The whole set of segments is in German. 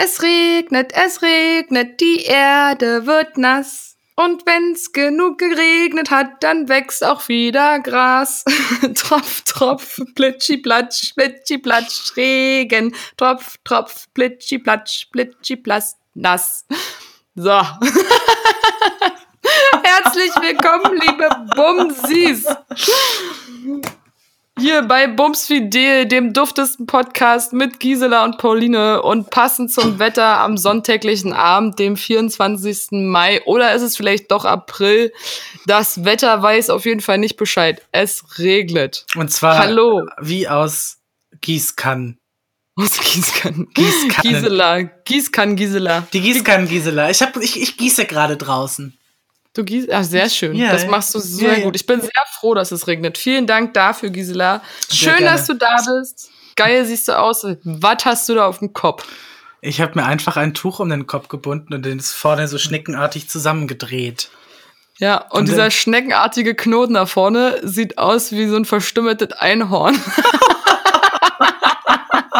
Es regnet, es regnet, die Erde wird nass. Und wenn's genug geregnet hat, dann wächst auch wieder Gras. tropf, tropf, plitschi, platsch, plitschi, platsch, Regen. Tropf, tropf, plitschi, platsch, plitschi, platsch, nass. So. Herzlich willkommen, liebe Bumsis. Hier bei Bums Fidel, dem duftesten Podcast mit Gisela und Pauline und passend zum Wetter am sonntäglichen Abend, dem 24. Mai oder ist es vielleicht doch April? Das Wetter weiß auf jeden Fall nicht Bescheid. Es regnet. Und zwar Hallo. wie aus Gießkannen. Aus Gießkannen. Gießkannen. Gisela. Gießkannen Gisela. Die Gießkannen, Gisela. Ich, hab, ich, ich gieße gerade draußen. Du gießt, ach, sehr schön. Ja, das machst du sehr Ja, gut. Ich bin sehr froh, dass es regnet. Vielen Dank dafür, Gisela. Sehr Schön, gerne. dass du da bist. Geil siehst du aus. Was hast du da auf dem Kopf? Ich habe mir einfach ein Tuch um den Kopf gebunden und den ist vorne so schneckenartig zusammengedreht. Ja, und, Und dieser schneckenartige Knoten da vorne sieht aus wie so ein verstümmeltes Einhorn.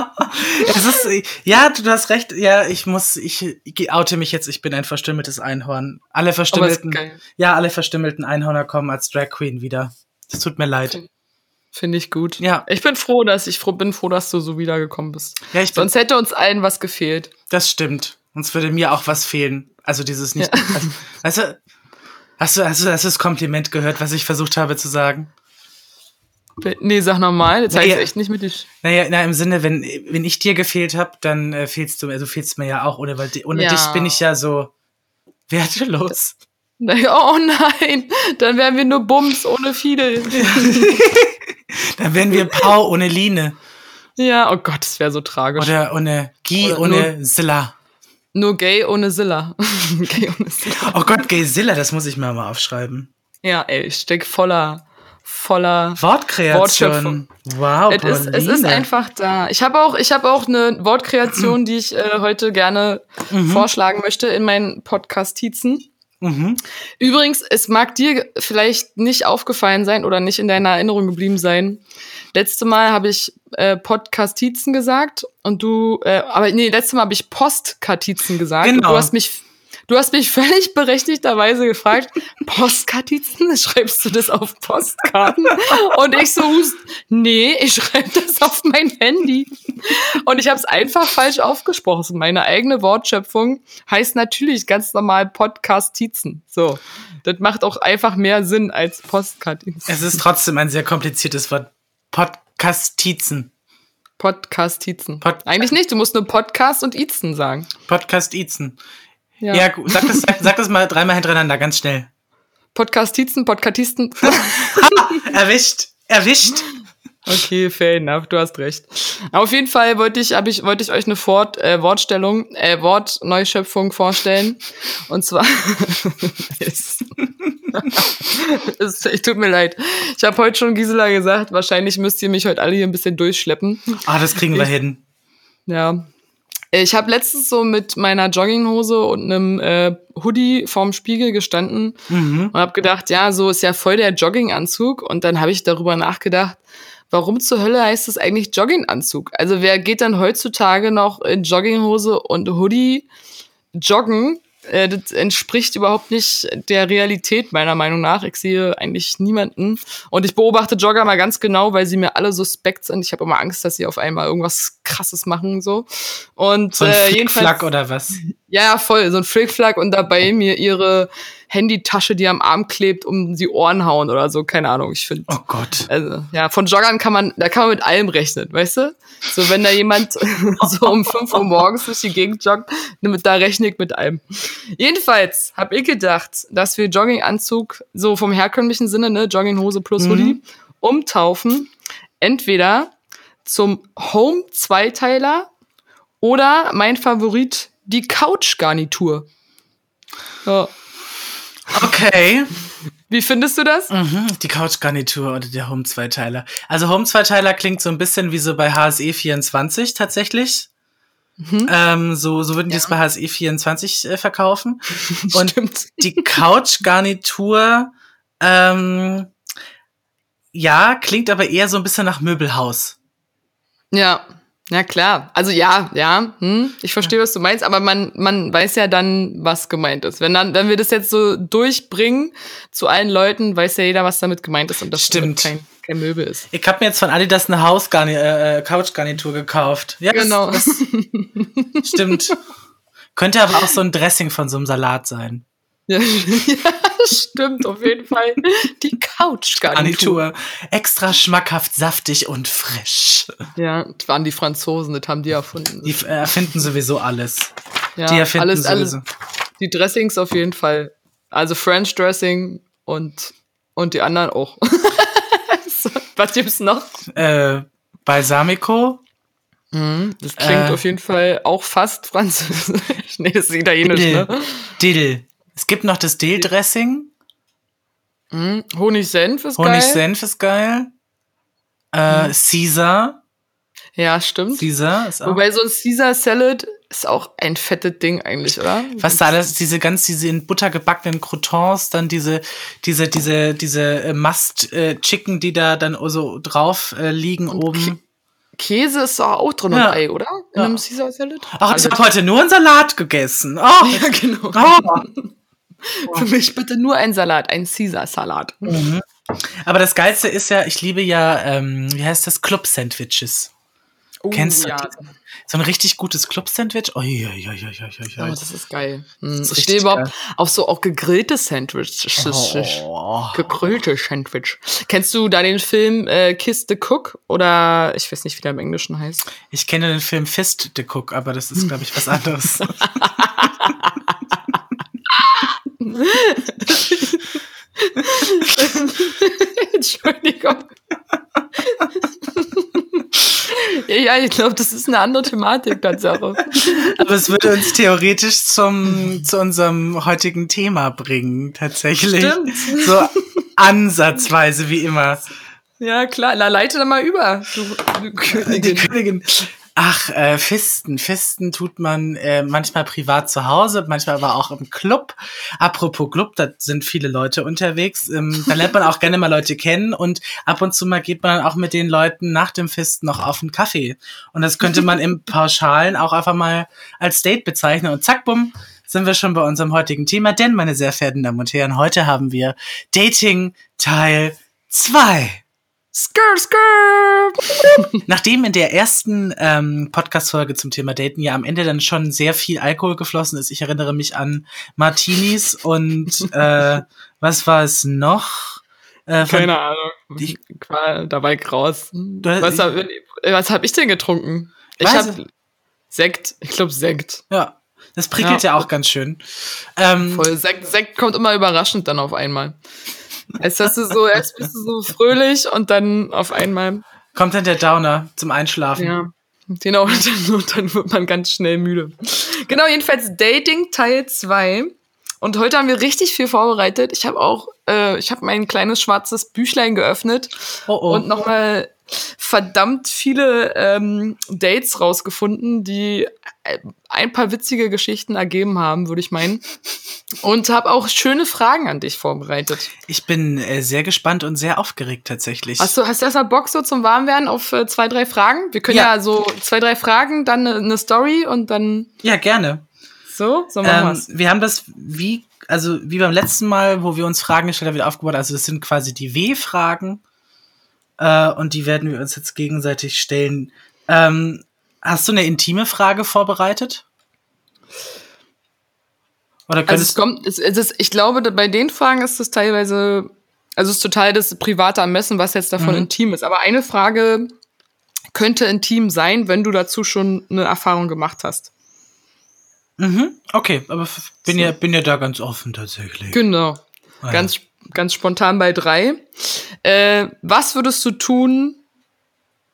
Es ist, ja, du hast recht. Ja, ich muss, ich, ich oute mich jetzt. Ich bin ein verstümmeltes Einhorn. Alle verstümmelten, ja, alle verstümmelten Einhörner kommen als Drag Queen wieder. Es tut mir leid. Finde ich gut. Ja. Ich bin froh, dass ich froh, bin froh, dass du so wiedergekommen bist. Ja, ich bin, Sonst hätte uns allen was gefehlt. das stimmt. Sonst würde mir auch was fehlen. Also dieses nicht. Also, weißt du, hast du hast du das Kompliment gehört, was ich versucht habe zu sagen? Nee, sag nochmal. Jetzt Nee, heißt ja. echt nicht mit dich. Naja, na, im Sinne, wenn, wenn ich dir gefehlt habe, dann äh, fehlst du, also fehlst mir ja auch, ohne, weil ohne Ja. dich bin ich ja so wertelos. Oh nein, dann wären wir nur Bums ohne Fidel. Dann wären wir Pau ohne Line. Ja, oh Gott, das wäre so tragisch. Oder ohne Guy Oder ohne Silla. Nur gay ohne Silla. gay ohne Silla. Oh Gott, Gay Silla, das muss ich mir mal aufschreiben. Ja, ey, ich steck voller, voller. Wortkreation. Wortschöpfung. Wow, Es ist, es ist einfach da. Ich habe auch, ich habe auch eine Wortkreation, die ich äh, heute gerne vorschlagen möchte in meinen Podcast-Tizen. Mhm. Übrigens, es mag dir vielleicht nicht aufgefallen sein oder nicht in deiner Erinnerung geblieben sein. Letzte Mal habe ich äh, Podcast-Tizen gesagt und du, äh, aber nee, letzte Mal habe ich Postkartizen gesagt. Genau. du hast mich, du hast mich völlig berechtigterweise gefragt, Postkartizen, schreibst du das auf Postkarten? Und ich so, nee, ich schreibe das auf mein Handy. Und ich habe es einfach falsch aufgesprochen. Meine eigene Wortschöpfung heißt natürlich ganz normal Podcast-Tizen. So, das macht auch einfach mehr Sinn als Postkartizen. Es ist trotzdem ein sehr kompliziertes Wort. Podcastizen. Podcast-Tizen. Pod- Eigentlich nicht, du musst nur Podcast und Izen sagen. Podcast-Izen. Ja. Ja, gut, sag das, sag, das mal dreimal hintereinander, ganz schnell. Podcast-Tizen, Podcastisten. Erwischt. Erwischt. Okay, fair enough, du hast recht. Auf jeden Fall wollte ich, ich, wollte ich euch eine Fort, äh, Wortstellung, äh, Wortneuschöpfung vorstellen. Und zwar, es, es, es tut mir leid. Ich habe heute schon Gisela gesagt, wahrscheinlich müsst ihr mich heute alle hier ein bisschen durchschleppen. Ah, das kriegen wir Ich- hin. Ja. Ich habe letztens so mit meiner Jogginghose und einem äh, Hoodie vorm Spiegel gestanden Mhm. und habe gedacht, ja, so ist ja voll der Jogginganzug. Und dann habe ich darüber nachgedacht, warum zur Hölle heißt das eigentlich Jogginganzug? Also wer geht dann heutzutage noch in Jogginghose und Hoodie joggen? Äh, das entspricht überhaupt nicht der Realität meiner Meinung nach. Ich sehe eigentlich niemanden. Und ich beobachte Jogger mal ganz genau, weil sie mir alle suspekt sind. Ich habe immer Angst, dass sie auf einmal irgendwas Krasses machen so. Und So ein äh, Flickflack oder was? Ja, ja, voll, so ein Flickflack und dabei mir ihre Handytasche, die am Arm klebt, um die Ohren hauen oder so, keine Ahnung. Ich finde, Oh Gott. also, ja, von Joggern kann man, da kann man mit allem rechnen, weißt du? So, wenn da jemand so um 5 Uhr morgens durch die Gegend joggt, da rechne ich mit allem. Jedenfalls habe ich gedacht, dass wir Jogginganzug, so vom herkömmlichen Sinne, ne, Jogginghose plus Mhm. Hoodie, umtaufen. Entweder zum Home-Zweiteiler oder mein Favorit, die Couch-Garnitur. Ja. Okay. Wie findest du das? Mhm, die Couchgarnitur oder der Home-Zweiteiler. Also Home-Zweiteiler klingt so ein bisschen wie so bei HSE 24 tatsächlich. Ähm, so, so würden die es bei HSE 24 äh, verkaufen. Und Stimmt. die Couchgarnitur, ähm, ja, klingt aber eher so ein bisschen nach Möbelhaus. Ja. Ja, klar. Also ja, ja, hm, ich verstehe, was du meinst, aber man, man weiß ja dann, was gemeint ist. Wenn dann, wenn wir das jetzt so durchbringen zu allen Leuten, weiß ja jeder, was damit gemeint ist und das Stimmt. kein, kein Möbel ist. Ich habe mir jetzt von Adidas eine Hausgarni äh, Couchgarnitur gekauft. Ja, das- Genau. Das, stimmt. Könnte aber auch so ein Dressing von so einem Salat sein. Ja, stimmt, auf jeden Fall. Die Couch-Garnitur. Garnitur. Extra schmackhaft, saftig und frisch. Ja, das waren die Franzosen, das haben die erfunden. Die erfinden sowieso alles. ja, die erfinden alles, alles, sowieso. Die Dressings auf jeden Fall. Also French Dressing und, und die anderen auch. was gibt's noch? Äh, Balsamico. Das klingt Äh. auf jeden Fall auch fast französisch. nee, das ist italienisch, Dill. ne? Dill. Es gibt noch das Dill-Dressing. Mhm. Honig-Senf ist geil. Mhm. Honig-Senf ist geil. Äh, Caesar. Ja, stimmt. Caesar ist auch. Wobei so ein Caesar Salad ist auch ein fettes Ding eigentlich, oder? was da alles, diese ganz, diese in Butter gebackenen Croutons, dann diese, diese, diese, diese äh, Must äh, die da dann so drauf äh, liegen oben. Käse ist auch drin Ja. und Ei, oder? In Ja. einem Caesar Salad? Ach, ich habe heute nur einen Salat gegessen. Oh, ja, genau. oh. Für mich bitte nur ein Salat, ein Caesar-Salat. Aber das Geilste ist ja, ich liebe ja, ähm, wie heißt das, Club-Sandwiches. Oh, Kennst du ja. So ein richtig gutes Club-Sandwich? Oh, ja, ja, ja, ja, ja, Oh, das ist geil. Hm, ist ich stehe überhaupt auf so auch gegrillte Sandwiches. Oh. Gegrillte Sandwich. Kennst du da den Film äh, Kiss the Cook? Oder ich weiß nicht, wie der im Englischen heißt. Ich kenne den Film Fist the Cook, aber das ist, glaube ich, was anderes. Entschuldigung. ja, ich glaube, das ist eine andere Thematik, Tatsache. aber es würde uns theoretisch zum, zu unserem heutigen Thema bringen, tatsächlich. Stimmt. So ansatzweise, wie immer. Ja, klar. Na, leite da mal über, du, du Die Königin. Ach, äh, Fisten. Fisten tut man äh, manchmal privat zu Hause, manchmal aber auch im Club. Apropos Club, da sind viele Leute unterwegs. Ähm, da lernt man auch gerne mal Leute kennen und ab und zu mal geht man auch mit den Leuten nach dem Fisten noch auf einen Kaffee. Und das könnte man im Pauschalen auch einfach mal als Date bezeichnen. Und zack, bumm, sind wir schon bei unserem heutigen Thema. Denn, meine sehr verehrten Damen und Herren, heute haben wir Dating Teil 2. Skr, skr. Nachdem in der ersten ähm, Podcast-Folge zum Thema Daten ja am Ende dann schon sehr viel Alkohol geflossen ist, ich erinnere mich an Martinis und äh, was war es noch? Äh, Keine Ahnung. Ich- war dabei raus. Du- Was habe was hab ich denn getrunken? Ich habe Sekt. Ich glaube Sekt. Ja, das prickelt ja, Ja. auch ganz schön. Ähm, Voll. Sekt, Sekt kommt immer überraschend dann auf einmal. Als dass du so, erst bist du so fröhlich und dann auf einmal, kommt dann der Downer zum Einschlafen. ja. Genau, und dann, und dann wird man ganz schnell müde. Genau, jedenfalls Dating Teil 2. Und heute haben wir richtig viel vorbereitet. Ich habe auch, äh, ich habe mein kleines schwarzes Büchlein geöffnet Oh, oh. und nochmal verdammt viele ähm, Dates rausgefunden, die äh, ein paar witzige Geschichten ergeben haben, würde ich meinen. Und habe auch schöne Fragen an dich vorbereitet. Ich bin äh, sehr gespannt und sehr aufgeregt tatsächlich. Hast du, hast du erstmal Bock so zum Warmwerden auf äh, zwei, drei Fragen? Wir können Ja. ja, so zwei, drei Fragen, dann eine ne Story und dann Ja, gerne. so, so machen Ähm, wir's. wir haben das wie, also wie beim letzten Mal, wo wir uns Fragen gestellt haben, wieder aufgebaut. Also das sind quasi die W-Fragen. Äh, und die werden wir uns jetzt gegenseitig stellen. Ähm, hast du eine intime Frage vorbereitet? Oder Also es kommt, es, es ist, ich glaube, bei den Fragen ist es teilweise, also es ist total das private Ermessen, was jetzt davon Mhm. intim ist. Aber eine Frage könnte intim sein, wenn du dazu schon eine Erfahrung gemacht hast. mhm, okay, aber bin So. ja bin ja da ganz offen tatsächlich. Genau. Ah, ja. Ganz, spontan bei drei. Äh, was würdest du tun,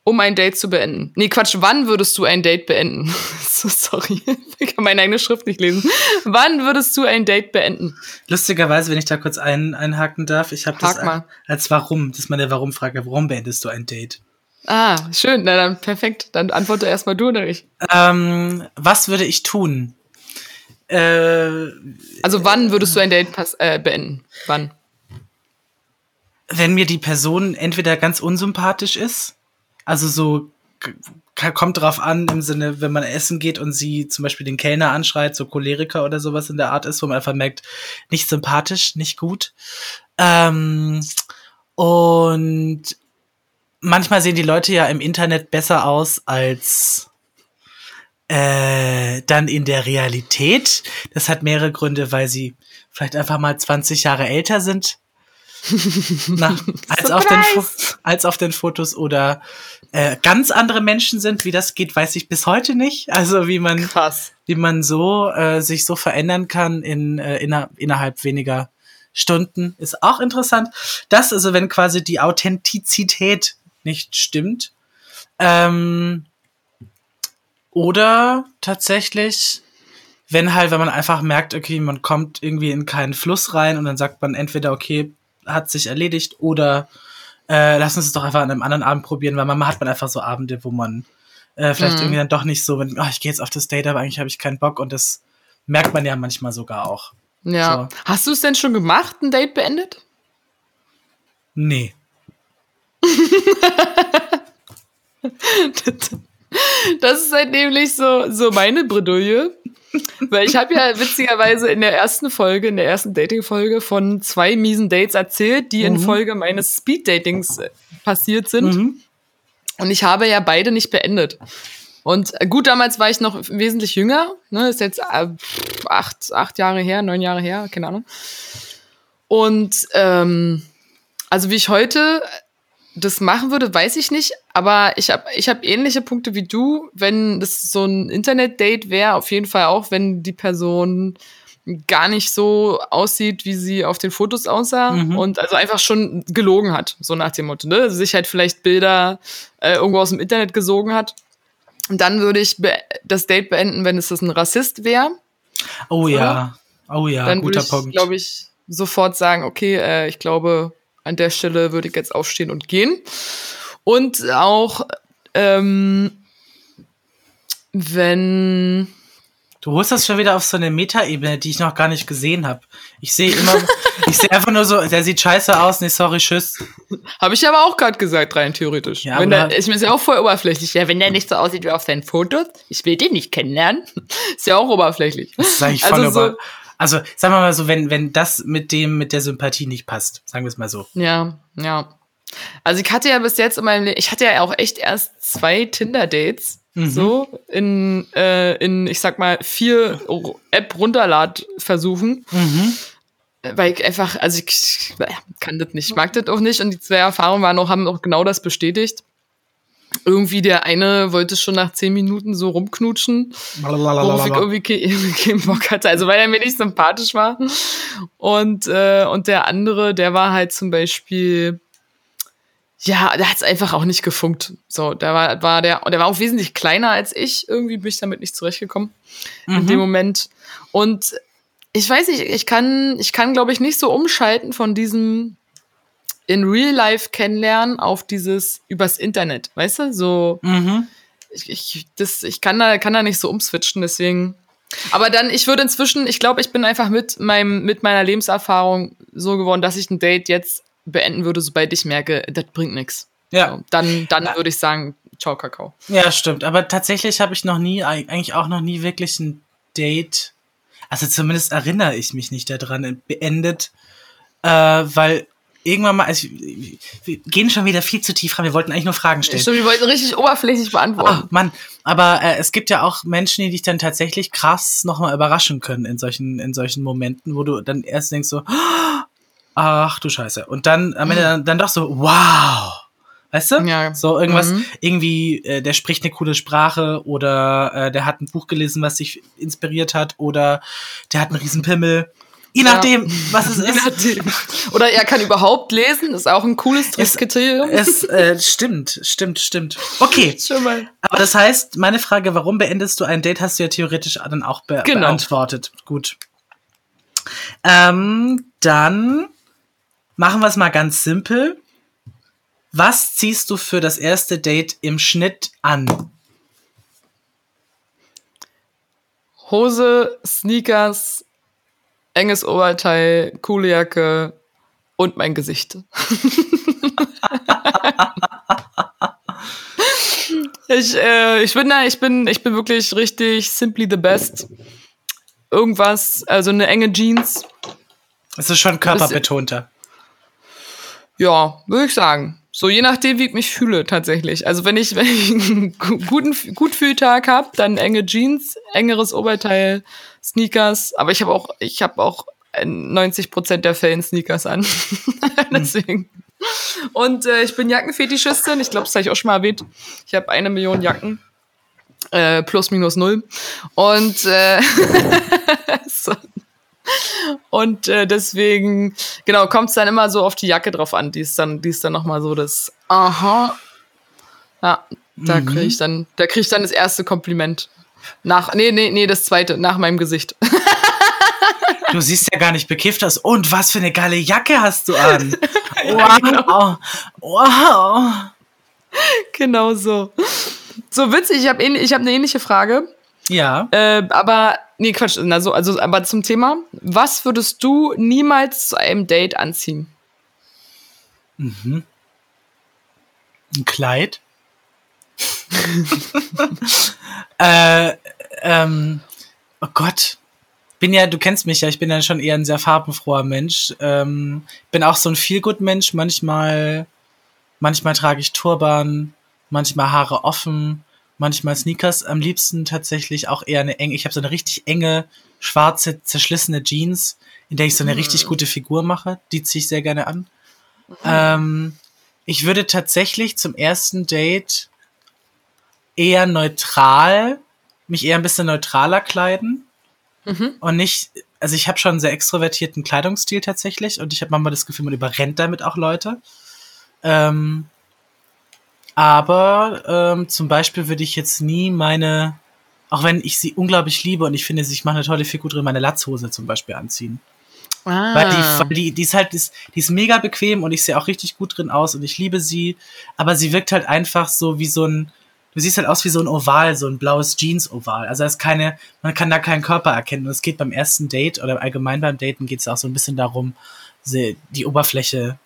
um ein Date zu beenden? Nee, Quatsch, wann würdest du ein Date beenden? so, sorry, ich kann meine eigene Schrift nicht lesen. Wann würdest du ein Date beenden? Lustigerweise, wenn ich da kurz ein, einhaken darf, ich habe das mal. als Warum, das ist meine Warum-Frage. Warum beendest du ein Date? Ah, schön. Na dann, perfekt. Dann antworte erstmal du oder ich. Ähm, was würde ich tun? Äh, Also wann würdest du ein Date äh, beenden? Wann? Wenn mir die Person entweder ganz unsympathisch ist, also so kommt drauf an, im Sinne, wenn man essen geht und sie zum Beispiel den Kellner anschreit, so Choleriker oder sowas in der Art ist, wo man einfach merkt, nicht sympathisch, nicht gut. Ähm, und manchmal sehen die Leute ja im Internet besser aus als äh, dann in der Realität. Das hat mehrere Gründe, weil sie vielleicht einfach mal 20 Jahre älter sind. Na, als, auf den, als auf den Fotos oder äh, ganz andere Menschen sind. Wie das geht, weiß ich bis heute nicht. Also wie man, Krass. wie man so äh, sich so verändern kann in, äh, inner, innerhalb weniger Stunden, ist auch interessant. Das also, wenn quasi die Authentizität nicht stimmt. Ähm, oder tatsächlich, wenn halt, wenn man einfach merkt, okay, man kommt irgendwie in keinen Fluss rein und dann sagt man entweder, okay, hat sich erledigt oder äh, lass uns es doch einfach an einem anderen Abend probieren, weil manchmal hat man einfach so Abende, wo man äh, vielleicht mhm. irgendwie dann doch nicht so, wenn, oh, ich gehe jetzt auf das Date, aber eigentlich habe ich keinen Bock und das merkt man ja manchmal sogar auch. Ja. So. Hast du es denn schon gemacht, ein Date beendet? Nee. das ist halt nämlich so, so meine Bredouille. Weil ich habe ja witzigerweise in der ersten Folge, in der ersten Dating-Folge von zwei miesen Dates erzählt, die mhm. in Folge meines Speed-Datings äh, passiert sind. Mhm. Und ich habe ja beide nicht beendet. Und äh, gut, damals war ich noch wesentlich jünger. Ne, ist jetzt äh, acht, acht Jahre her, neun Jahre her, keine Ahnung. Und ähm, also wie ich heute das machen würde, weiß ich nicht. Aber ich habe ich hab ähnliche Punkte wie du. Wenn das so ein Internet-Date wäre, auf jeden Fall auch, wenn die Person gar nicht so aussieht, wie sie auf den Fotos aussah mhm. und also einfach schon gelogen hat, so nach dem Motto, ne? Sich halt vielleicht Bilder äh, irgendwo aus dem Internet gesogen hat. Und dann würde ich das Date beenden, wenn es das ein Rassist wäre. Oh ja, oh ja, dann guter ich, Punkt. glaube ich, sofort sagen, okay, äh, ich glaube, an der Stelle würde ich jetzt aufstehen und gehen. Und auch, ähm, wenn. Du holst das schon wieder auf so eine Metaebene, die ich noch gar nicht gesehen habe. Ich sehe immer, ich sehe einfach nur so, der sieht scheiße aus, nee, sorry, tschüss. Habe ich aber auch gerade gesagt, rein theoretisch. Ja, wenn der, ich bin ja auch voll oberflächlich. Ja, wenn der nicht so aussieht wie auf seinen Fotos, ich will den nicht kennenlernen. ist ja auch oberflächlich. Das ist eigentlich voll also so, also sagen wir mal so, wenn, wenn das mit dem, mit der Sympathie nicht passt, sagen wir es mal so. Ja, ja. Also ich hatte ja bis jetzt in meinem Leben, ich hatte ja auch echt erst zwei Tinder-Dates. Mhm. So, in, äh, in, ich sag mal, vier App-Runterlad-Versuchen. Mhm. Weil ich einfach, also ich, ich kann das nicht, ich mag das auch nicht. Und die zwei Erfahrungen waren auch, haben auch genau das bestätigt irgendwie der eine wollte schon nach zehn Minuten so rumknutschen, worauf ich irgendwie keinen Bock hatte. Also weil er mir nicht sympathisch war. Und, äh, und der andere, der war halt zum Beispiel, ja, der hat es einfach auch nicht gefunkt. So, der war, war der, und der war auch wesentlich kleiner als ich. Irgendwie bin ich damit nicht zurechtgekommen mhm. in dem Moment. Und ich weiß nicht, ich kann, ich kann, glaube ich, nicht so umschalten von diesem in Real Life kennenlernen auf dieses übers Internet, weißt du? So, mhm. ich, ich, das, ich kann da, kann da nicht so umswitchen, deswegen. Aber dann, ich würde inzwischen, ich glaube, ich bin einfach mit meinem, mit meiner Lebenserfahrung so geworden, dass ich ein Date jetzt beenden würde, sobald ich merke, das bringt nichts. Ja. So, dann, dann würde ich sagen, ciao, Kakao. Ja, stimmt. Aber tatsächlich habe ich noch nie, eigentlich auch noch nie wirklich ein Date, also zumindest erinnere ich mich nicht daran, beendet, äh, weil irgendwann mal, also, wir gehen schon wieder viel zu tief rein, wir wollten eigentlich nur Fragen stellen. Stimmt, wir wollten richtig oberflächlich beantworten. Oh, Mann, aber äh, es gibt ja auch Menschen, die dich dann tatsächlich krass nochmal überraschen können in solchen, in solchen Momenten, wo du dann erst denkst so, ach du Scheiße. Und dann am Ende dann, dann doch so, wow. Weißt du? Ja. So irgendwas, mhm. irgendwie, äh, der spricht eine coole Sprache oder äh, der hat ein Buch gelesen, was sich inspiriert hat oder der hat einen riesen Pimmel Je nachdem, ja. was es ist. Nachdem. Oder er kann überhaupt lesen, ist auch ein cooles Kriterium. Es, es äh, stimmt, stimmt, stimmt. Okay. Schon mal. Aber das heißt, meine Frage, warum beendest du ein Date, hast du ja theoretisch dann auch be genau. beantwortet. Gut. Ähm, dann machen wir es mal ganz simpel. Was ziehst du für das erste Date im Schnitt an? Hose, Sneakers, enges Oberteil, coole Jacke und mein Gesicht. Ich, äh, ich bin da, ich bin, ich bin wirklich richtig simply the best. Irgendwas, also eine enge Jeans. Es ist schon körperbetonter. Ja, würde ich sagen. So je nachdem, wie ich mich fühle tatsächlich. Also wenn ich, wenn ich einen guten Gutfühltag habe, dann enge Jeans, engeres Oberteil, Sneakers. Aber ich habe auch, ich habe auch 90 Prozent der Fällen Sneakers an. Deswegen. Und äh, ich bin Jackenfetischistin. Ich glaube, das habe ich auch schon mal erwähnt. Ich habe eine Million Jacken. Äh, plus minus null. Und äh, so. Und äh, deswegen, genau, kommt es dann immer so auf die Jacke drauf an. Die ist dann, die ist dann nochmal so das Aha. Ja, da mhm. kriege ich dann, da kriege ich dann das erste Kompliment. Nach, nee, nee, nee, das zweite, nach meinem Gesicht. Du siehst ja gar nicht bekifft aus. Und was für eine geile Jacke hast du an? Wow. genau. wow. Genau so. So witzig, ich habe ich hab eine ähnliche Frage. Ja. Äh, aber, nee, Quatsch, also, also, aber zum Thema, was würdest du niemals zu einem Date anziehen? Mhm. Ein Kleid. äh, ähm, oh Gott bin ja, du kennst mich ja, ich bin ja schon eher ein sehr farbenfroher Mensch. Ähm, bin auch so ein Feelgood-Mensch. Manchmal, manchmal trage ich Turban, manchmal Haare offen, manchmal Sneakers. Am liebsten tatsächlich auch eher eine enge. Ich habe so eine richtig enge, schwarze, zerschlissene Jeans, in der ich so eine mhm. richtig gute Figur mache. Die ziehe ich sehr gerne an. Mhm. Ähm, ich würde tatsächlich zum ersten Date eher neutral, mich eher ein bisschen neutraler kleiden. Mhm. Und nicht, also ich habe schon einen sehr extrovertierten Kleidungsstil tatsächlich und ich habe manchmal das Gefühl, man überrennt damit auch Leute. Ähm, aber ähm, zum Beispiel würde ich jetzt nie meine, auch wenn ich sie unglaublich liebe und ich finde, ich mache eine tolle Figur drin, meine Latzhose zum Beispiel anziehen. Ah. Weil, die, weil die, die ist halt, die ist, die ist mega bequem und ich sehe auch richtig gut drin aus und ich liebe sie, aber sie wirkt halt einfach so wie so ein, du siehst halt aus wie so ein Oval, so ein blaues Jeans-Oval. Also es ist keine, man kann da keinen Körper erkennen. Und es geht beim ersten Date oder allgemein beim Daten geht es auch so ein bisschen darum, die Oberfläche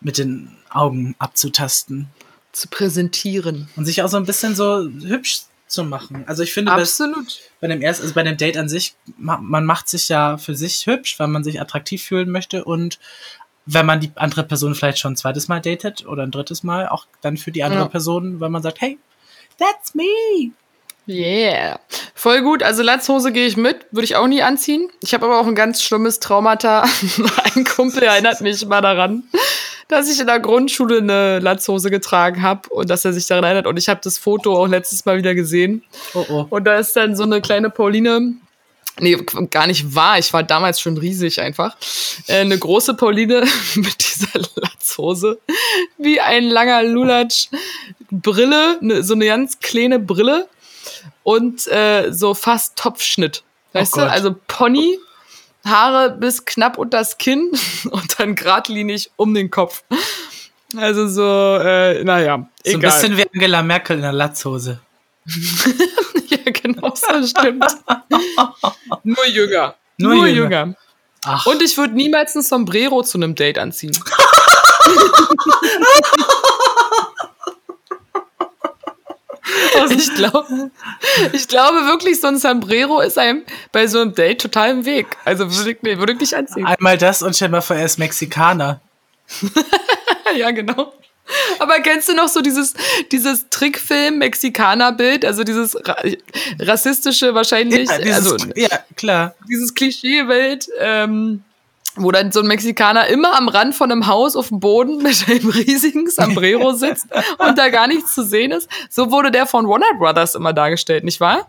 mit den Augen abzutasten. Zu präsentieren. Und sich auch so ein bisschen so hübsch zu machen. Also ich finde, Absolut. bei dem ersten, also bei dem Date an sich, man macht sich ja für sich hübsch, weil man sich attraktiv fühlen möchte und wenn man die andere Person vielleicht schon ein zweites Mal datet oder ein drittes Mal, auch dann für die andere ja. Person, weil man sagt, hey, That's me. Yeah. Voll gut. Also Latzhose gehe ich mit, würde ich auch nie anziehen. Ich habe aber auch ein ganz schlimmes Traumata. ein Kumpel erinnert mich mal daran, dass ich in der Grundschule eine Latzhose getragen habe und dass er sich daran erinnert. Und ich habe das Foto auch letztes Mal wieder gesehen. Oh oh. Und da ist dann so eine kleine Pauline Nee, gar nicht wahr. Ich war damals schon riesig einfach. Äh, eine große Pauline mit dieser Latzhose. Wie ein langer Lulatsch. Brille, ne, so eine ganz kleine Brille. Und äh, so fast Topfschnitt. Weißt oh du? Also Pony, Haare bis knapp unter das Kinn und dann geradlinig um den Kopf. Also so, äh, naja. So ein bisschen wie Angela Merkel in der Latzhose. ja, genau, so stimmt. Nur jünger. Nur, Nur jünger. jünger. Ach. Und ich würde niemals ein Sombrero zu einem Date anziehen. Ich, glaube, ich glaube wirklich, so ein Sombrero ist einem bei so einem Date total im Weg. Also würde ich, würde ich nicht anziehen. Einmal das und stell mal vor, er ist Mexikaner. ja, genau. Aber kennst du noch so dieses, dieses Trickfilm-Mexikaner-Bild? Also dieses ra rassistische wahrscheinlich. Ja, dieses, also, ja klar. Dieses Klischee-Bild, ähm, wo dann so ein Mexikaner immer am Rand von einem Haus auf dem Boden mit einem riesigen Sombrero sitzt und da gar nichts zu sehen ist. So wurde der von Warner Brothers immer dargestellt, nicht wahr?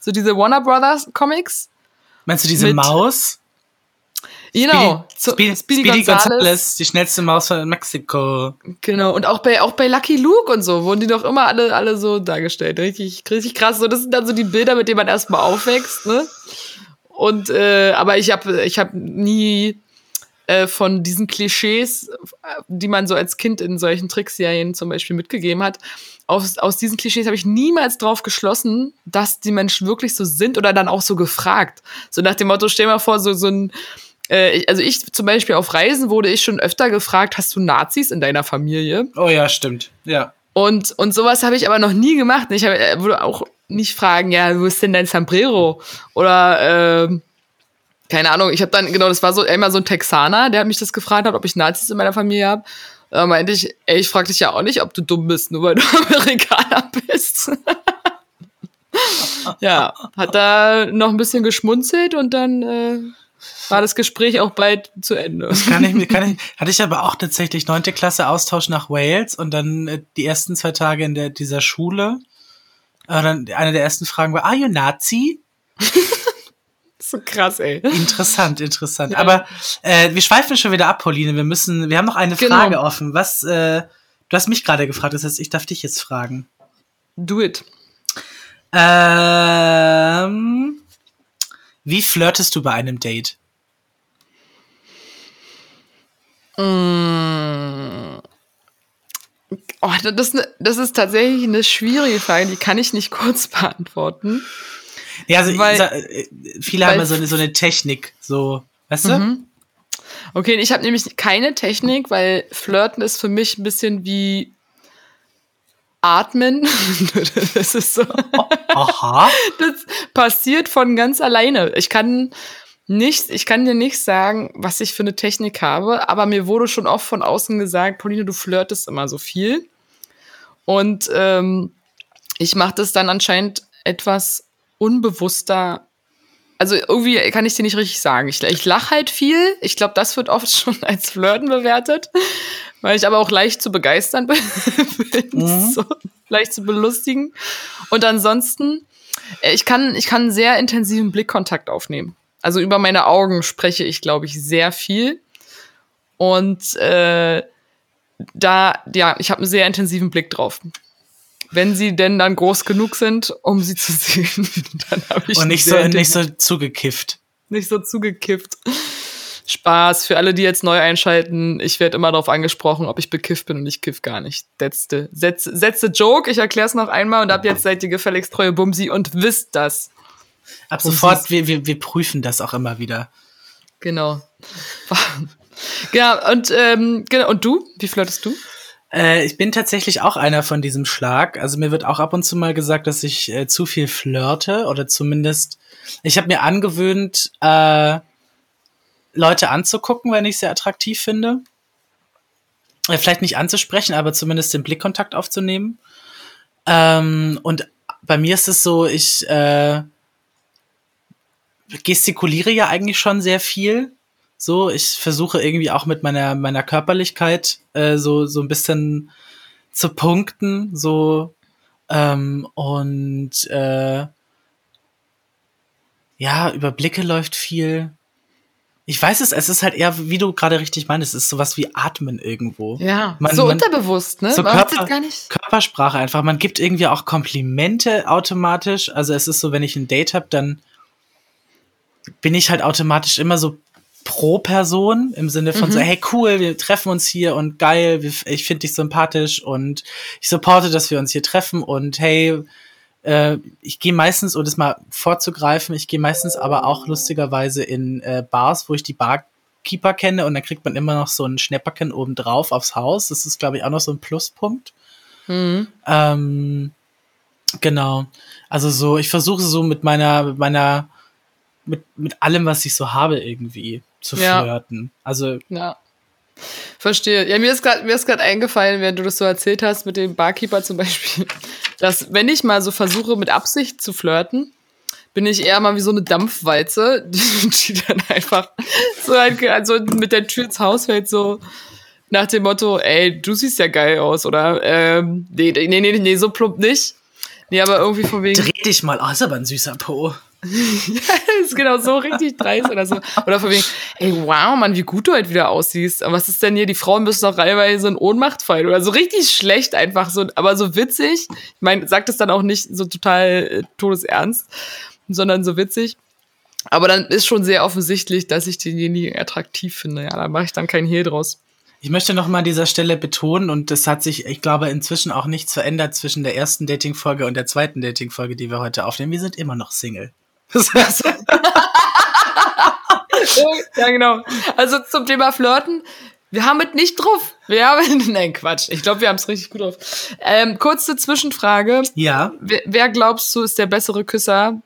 So diese Warner Brothers Comics. Meinst du diese Maus? Genau. Speedy, Speedy, Speedy Gonzales. Gonzales, die schnellste Maus von Mexiko. Genau. Und auch bei, auch bei Lucky Luke und so wurden die doch immer alle, alle so dargestellt. Richtig, richtig krass. So, das sind dann so die Bilder, mit denen man erstmal aufwächst, ne? Und, äh, aber ich habe ich hab nie äh, von diesen Klischees, die man so als Kind in solchen Trickserien zum Beispiel mitgegeben hat, aus, aus diesen Klischees habe ich niemals drauf geschlossen, dass die Menschen wirklich so sind oder dann auch so gefragt. So nach dem Motto, stell mal vor, so, so ein äh, also ich zum Beispiel auf Reisen wurde ich schon öfter gefragt, hast du Nazis in deiner Familie? Oh ja, stimmt. Ja. Und, und sowas habe ich aber noch nie gemacht. Ich habe, würde auch nicht fragen, ja, wo ist denn dein Sombrero? Oder, äh, keine Ahnung, ich habe dann, genau, das war so einmal so ein Texaner, der hat mich das gefragt hat, ob ich Nazis in meiner Familie habe. Da meinte ich, ey, ich frage dich ja auch nicht, ob du dumm bist, nur weil du Amerikaner bist. ja, hat da noch ein bisschen geschmunzelt und dann äh, war das Gespräch auch bald zu Ende. Das kann ich, kann ich, hatte ich aber auch tatsächlich neunte Klasse Austausch nach Wales und dann äh, die ersten zwei Tage in der, dieser Schule. Äh, dann eine der ersten Fragen war, are you Nazi? so krass, ey. Interessant, interessant. Ja. Aber äh, wir schweifen schon wieder ab, Pauline. Wir müssen, wir haben noch eine genau. Frage offen. Was, äh, du hast mich gerade gefragt, das heißt, ich darf dich jetzt fragen. Do it. Ähm, wie flirtest du bei einem Date? Mm. Oh, das, das ist tatsächlich eine schwierige Frage, die kann ich nicht kurz beantworten. Ja, also weil, äh, viele haben ja so eine, so eine Technik, so, weißt du? Mhm. Okay, ich habe nämlich keine Technik, weil Flirten ist für mich ein bisschen wie Atmen. das ist so. Aha. Das passiert von ganz alleine. Ich kann nicht, ich kann dir nicht sagen, was ich für eine Technik habe, aber mir wurde schon oft von außen gesagt, Pauline, du flirtest immer so viel. Und ähm, ich mache das dann anscheinend etwas unbewusster. Also irgendwie kann ich dir nicht richtig sagen. Ich, ich lache halt viel. Ich glaube, das wird oft schon als Flirten bewertet, weil ich aber auch leicht zu begeistern bin, mhm. so, leicht zu belustigen. Und ansonsten, äh, ich kann, ich kann einen sehr intensiven Blickkontakt aufnehmen. Also über meine Augen spreche ich, glaube ich, sehr viel. Und äh, da, ja, ich habe einen sehr intensiven Blick drauf. Wenn sie denn dann groß genug sind, um sie zu sehen, dann habe ich. Und nicht so, nicht so zugekifft. Nicht so zugekifft. Spaß für alle, die jetzt neu einschalten. Ich werde immer darauf angesprochen, ob ich bekifft bin und ich kiff gar nicht. That's the, that's, that's the joke. Ich erkläre es noch einmal und ab jetzt seid ihr gefälligst treue Bumsi und wisst das. Ab sofort, wir, wir, wir prüfen das auch immer wieder. Genau. ja, und, ähm, genau, und du? Wie flirtest du? Äh, ich bin tatsächlich auch einer von diesem Schlag. Also mir wird auch ab und zu mal gesagt, dass ich äh, zu viel flirte oder zumindest, ich habe mir angewöhnt, äh, Leute anzugucken, wenn ich sie attraktiv finde. Äh, vielleicht nicht anzusprechen, aber zumindest den Blickkontakt aufzunehmen. Ähm, und bei mir ist es so, ich äh, gestikuliere ja eigentlich schon sehr viel. So, ich versuche irgendwie auch mit meiner, meiner Körperlichkeit äh, so, so ein bisschen zu punkten, so ähm, und äh, ja, über Blicke läuft viel. Ich weiß es, es ist halt eher, wie du gerade richtig meinst, es ist sowas wie Atmen irgendwo. Ja, man, so man, unterbewusst, ne? So Körper, Körpersprache einfach. Man gibt irgendwie auch Komplimente automatisch. Also es ist so, wenn ich ein Date habe, dann bin ich halt automatisch immer so pro Person im Sinne von mhm. so, hey cool, wir treffen uns hier und geil, ich finde dich sympathisch und ich supporte, dass wir uns hier treffen und hey, äh, ich gehe meistens, um das mal vorzugreifen, ich gehe meistens aber auch lustigerweise in äh, Bars, wo ich die Barkeeper kenne und dann kriegt man immer noch so ein Schnäpperken oben drauf aufs Haus. Das ist, glaube ich, auch noch so ein Pluspunkt. Mhm. Ähm, genau. Also so, ich versuche so mit meiner, mit meiner mit, mit allem, was ich so habe, irgendwie zu ja. flirten. Also. Ja. Verstehe. Ja, mir ist gerade mir ist gerade eingefallen, während du das so erzählt hast mit dem Barkeeper zum Beispiel, dass wenn ich mal so versuche mit Absicht zu flirten, bin ich eher mal wie so eine Dampfwalze, die, die dann einfach so halt, also mit der Tür ins Haus fällt so nach dem Motto, ey, du siehst ja geil aus oder ähm, nee, nee, nee, nee, so plump nicht. Nee, aber irgendwie von wegen. Dreh dich mal, oh, ist aber ein süßer Po ist genau so richtig dreist oder so. Oder von wegen, ey, wow, Mann, wie gut du heute wieder aussiehst. Aber was ist denn hier? Die Frauen müssen doch reihenweise in Ohnmacht fallen. Oder so richtig schlecht einfach so, aber so witzig. Ich meine, sagt es dann auch nicht so total äh, todesernst, sondern so witzig. Aber dann ist schon sehr offensichtlich, dass ich denjenigen attraktiv finde. Ja, da mache ich dann keinen Hehl draus. Ich möchte noch mal an dieser Stelle betonen, und das hat sich, ich glaube, inzwischen auch nichts verändert zwischen der ersten Dating-Folge und der zweiten Dating-Folge, die wir heute aufnehmen. Wir sind immer noch Single. ja, genau. Also zum Thema Flirten. Wir haben es nicht drauf. Wir haben, nein, Quatsch. Ich glaube, wir haben es richtig gut drauf. Ähm, kurze Zwischenfrage. Ja. Wer, wer glaubst du ist der bessere Küsser?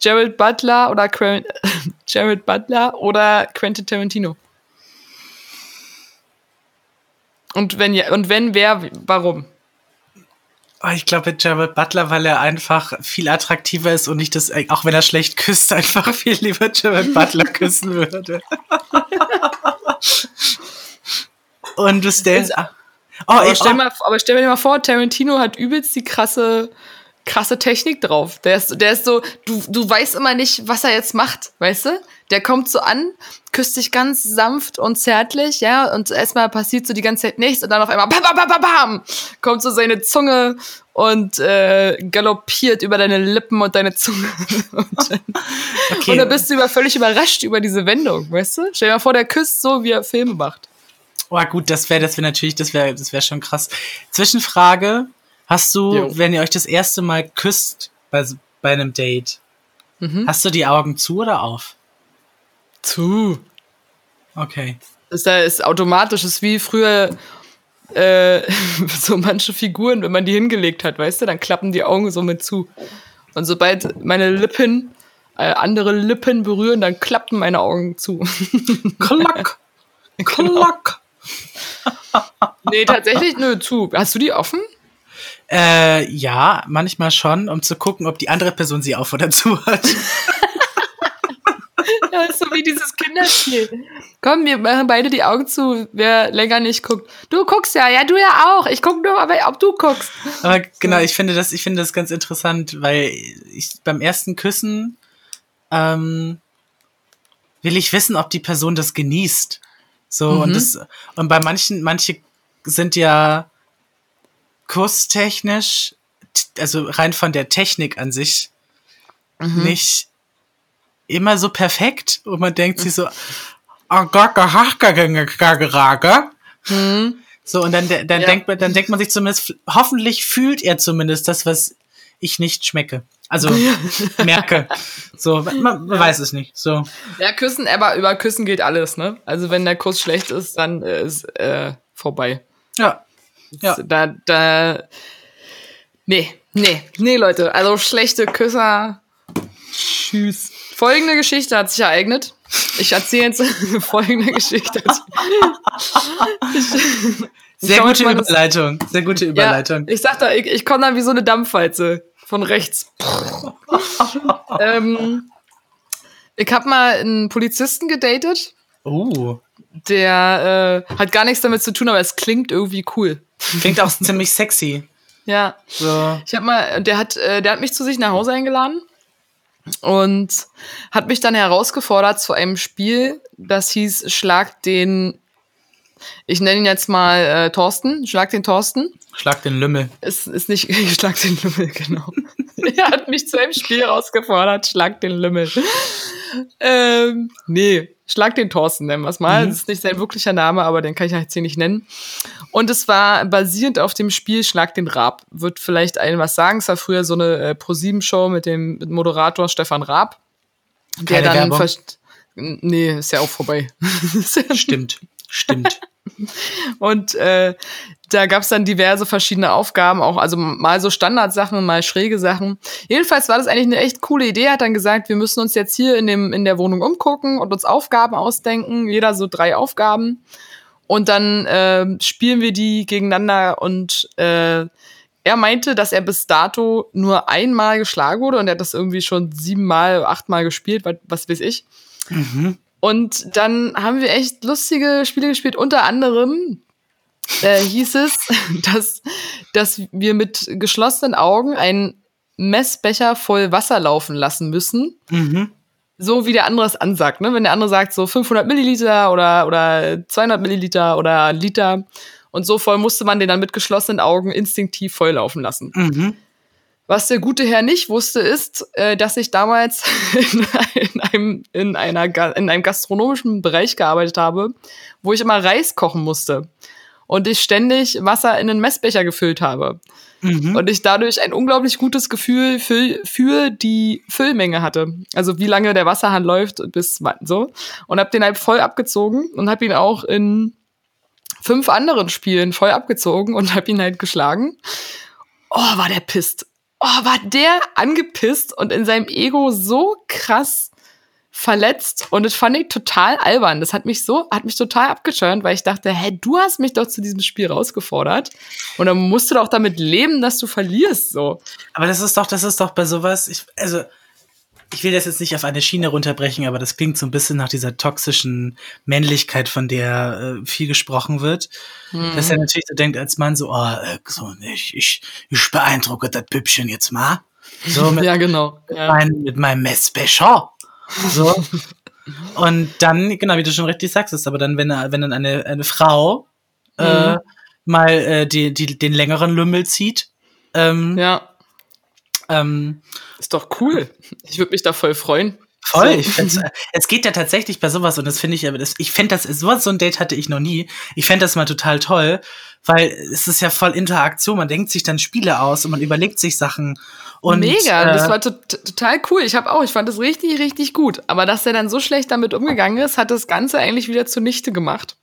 Jared Butler oder Qu Jared Butler oder Quentin Tarantino? Und wenn ja, und wenn wer, warum? Oh, ich glaube Jared Butler, weil er einfach viel attraktiver ist und nicht das, auch wenn er schlecht küsst, einfach viel lieber Jared Butler küssen würde. und du stellst. Oh, aber, stell mal, aber stell mir mal vor, Tarantino hat übelst die krasse krasse Technik drauf. Der ist, der ist so, du, du weißt immer nicht, was er jetzt macht, weißt du? Der kommt so an, küsst dich ganz sanft und zärtlich, ja, und erstmal passiert so die ganze Zeit nichts und dann auf einmal bam, bam, bam, bam, kommt so seine Zunge und äh, galoppiert über deine Lippen und deine Zunge. und, dann, okay. und dann bist du über, völlig überrascht über diese Wendung, weißt du? Stell dir mal vor, der küsst so, wie er Filme macht. Oh, gut, das wäre das wäre natürlich, das wäre das wäre schon krass. Zwischenfrage, Hast du, jo. wenn ihr euch das erste Mal küsst bei, bei einem Date, mhm. hast du die Augen zu oder auf? Zu. Okay. Das ist automatisch, das ist wie früher äh, so manche Figuren, wenn man die hingelegt hat, weißt du, dann klappen die Augen so mit zu. Und sobald meine Lippen äh, andere Lippen berühren, dann klappen meine Augen zu. Klack! Genau. Klack! nee, tatsächlich, nö, zu. Hast du die offen? Äh, ja, manchmal schon, um zu gucken, ob die andere Person sie auf oder zu hat. Ja, ist so wie dieses Kinderspiel. Komm, wir machen beide die Augen zu, wer länger nicht guckt. Du guckst ja, ja, du ja auch. Ich guck nur, aber ob du guckst. Aber genau, ich finde das, ich finde das ganz interessant, weil ich beim ersten Küssen ähm, will ich wissen, ob die Person das genießt. So, mhm. und das, und bei manchen, manche sind ja kusstechnisch, also rein von der Technik an sich, mhm. nicht immer so perfekt. Und man denkt sich so, oh mhm. So, und dann, dann, ja. denkt man, dann denkt man sich zumindest, hoffentlich fühlt er zumindest das, was ich nicht schmecke. Also merke. So, man, man ja. weiß es nicht. So. Ja, küssen, aber über Küssen geht alles, ne? Also wenn der Kuss schlecht ist, dann ist äh, vorbei. Ja. Ja. Da, da, nee, nee, nee, Leute. Also schlechte Küsser. Tschüss. Folgende Geschichte hat sich ereignet. Ich erzähle jetzt folgende Geschichte. Sehr gute Überleitung. Sehr gute Überleitung. Ja, ich sag da, ich, ich komme dann wie so eine Dampfwalze von rechts. ähm, ich habe mal einen Polizisten gedatet. Oh. Der äh, hat gar nichts damit zu tun, aber es klingt irgendwie cool. Klingt auch ziemlich sexy. Ja. So. Ich habe mal, der hat, äh, der hat mich zu sich nach Hause eingeladen und hat mich dann herausgefordert zu einem Spiel, das hieß Schlag den, ich nenne ihn jetzt mal äh, Thorsten, Schlag den Thorsten. Schlag den Lümmel. Ist, ist nicht, Schlag den Lümmel, genau. er hat mich zu einem Spiel herausgefordert, Schlag den Lümmel. ähm, nee, Schlag den Thorsten, nennen wir es mal. Mhm. Das ist nicht sein wirklicher Name, aber den kann ich jetzt hier nicht nennen. Und es war basierend auf dem Spiel Schlag den Raab. Wird vielleicht allen was sagen. Es war früher so eine äh, Pro-7-Show mit dem Moderator Stefan Raab. Der Keine dann. Nee, ist ja auch vorbei. Stimmt. Stimmt. Und äh, da gab es dann diverse verschiedene Aufgaben, auch also mal so Standardsachen, mal schräge Sachen. Jedenfalls war das eigentlich eine echt coole Idee. Er hat dann gesagt, wir müssen uns jetzt hier in, dem, in der Wohnung umgucken und uns Aufgaben ausdenken, jeder so drei Aufgaben. Und dann äh, spielen wir die gegeneinander und äh, er meinte, dass er bis dato nur einmal geschlagen wurde und er hat das irgendwie schon siebenmal, achtmal gespielt, was, was weiß ich. Mhm. Und dann haben wir echt lustige Spiele gespielt. Unter anderem äh, hieß es, dass, dass wir mit geschlossenen Augen einen Messbecher voll Wasser laufen lassen müssen. Mhm. So wie der andere es ansagt. Ne? Wenn der andere sagt so 500 Milliliter oder, oder 200 Milliliter oder Liter. Und so voll musste man den dann mit geschlossenen Augen instinktiv voll laufen lassen. Mhm. Was der gute Herr nicht wusste, ist, äh, dass ich damals in, in, einem, in, einer, in einem gastronomischen Bereich gearbeitet habe, wo ich immer Reis kochen musste. Und ich ständig Wasser in einen Messbecher gefüllt habe. Mhm. Und ich dadurch ein unglaublich gutes Gefühl für, für die Füllmenge hatte. Also wie lange der Wasserhahn läuft bis so. Und habe den halt voll abgezogen und habe ihn auch in fünf anderen Spielen voll abgezogen und habe ihn halt geschlagen. Oh, war der pisst. Oh, war der angepisst und in seinem Ego so krass verletzt und das fand ich total albern. Das hat mich so, hat mich total abgescheuert, weil ich dachte, hä, du hast mich doch zu diesem Spiel rausgefordert und dann musst du doch damit leben, dass du verlierst, so. Aber das ist doch, das ist doch bei sowas, ich, also, ich will das jetzt nicht auf eine Schiene runterbrechen, aber das klingt so ein bisschen nach dieser toxischen Männlichkeit, von der äh, viel gesprochen wird. Mhm. Dass er natürlich so denkt als Mann so, oh, äh, so ich, ich, ich beeindrucke das Püppchen jetzt mal. So mit, ja, genau. Ja. Mein, mit meinem Messbecher. So. Und dann, genau, wie du schon richtig sagst, ist aber dann, wenn, wenn dann eine, eine Frau äh, mhm. äh, mal äh, die, die, den längeren Lümmel zieht. Ähm, ja. Ähm, ist doch cool. Ich würde mich da voll freuen. Voll. So. Ich find's, es geht ja tatsächlich bei sowas und das finde ich, aber das, ich fände das, sowas so ein Date hatte ich noch nie. Ich fände das mal total toll, weil es ist ja voll Interaktion. Man denkt sich dann Spiele aus und man überlegt sich Sachen und, Mega, äh, das war total cool. Ich habe auch, ich fand das richtig, richtig gut. Aber dass er dann so schlecht damit umgegangen ist, hat das Ganze eigentlich wieder zunichte gemacht.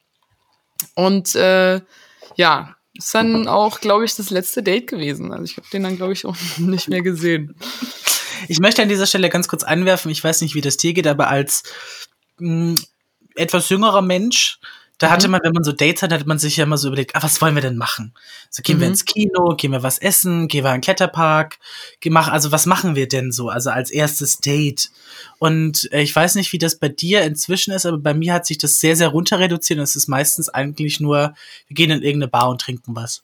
Und äh, ja, ist dann auch, glaube ich, das letzte Date gewesen. Also ich habe den dann, glaube ich, auch nicht mehr gesehen. Ich möchte an dieser Stelle ganz kurz einwerfen, ich weiß nicht, wie das dir geht, aber als mh, etwas jüngerer Mensch da hatte mhm. man, wenn man so Dates hat, hat man sich ja immer so überlegt, ah, was wollen wir denn machen? So, gehen mhm. wir ins Kino, gehen wir was essen, gehen wir in den Kletterpark, mach, also was machen wir denn so? Also als erstes Date. Und äh, ich weiß nicht, wie das bei dir inzwischen ist, aber bei mir hat sich das sehr, sehr runter reduziert und es ist meistens eigentlich nur, wir gehen in irgendeine Bar und trinken was.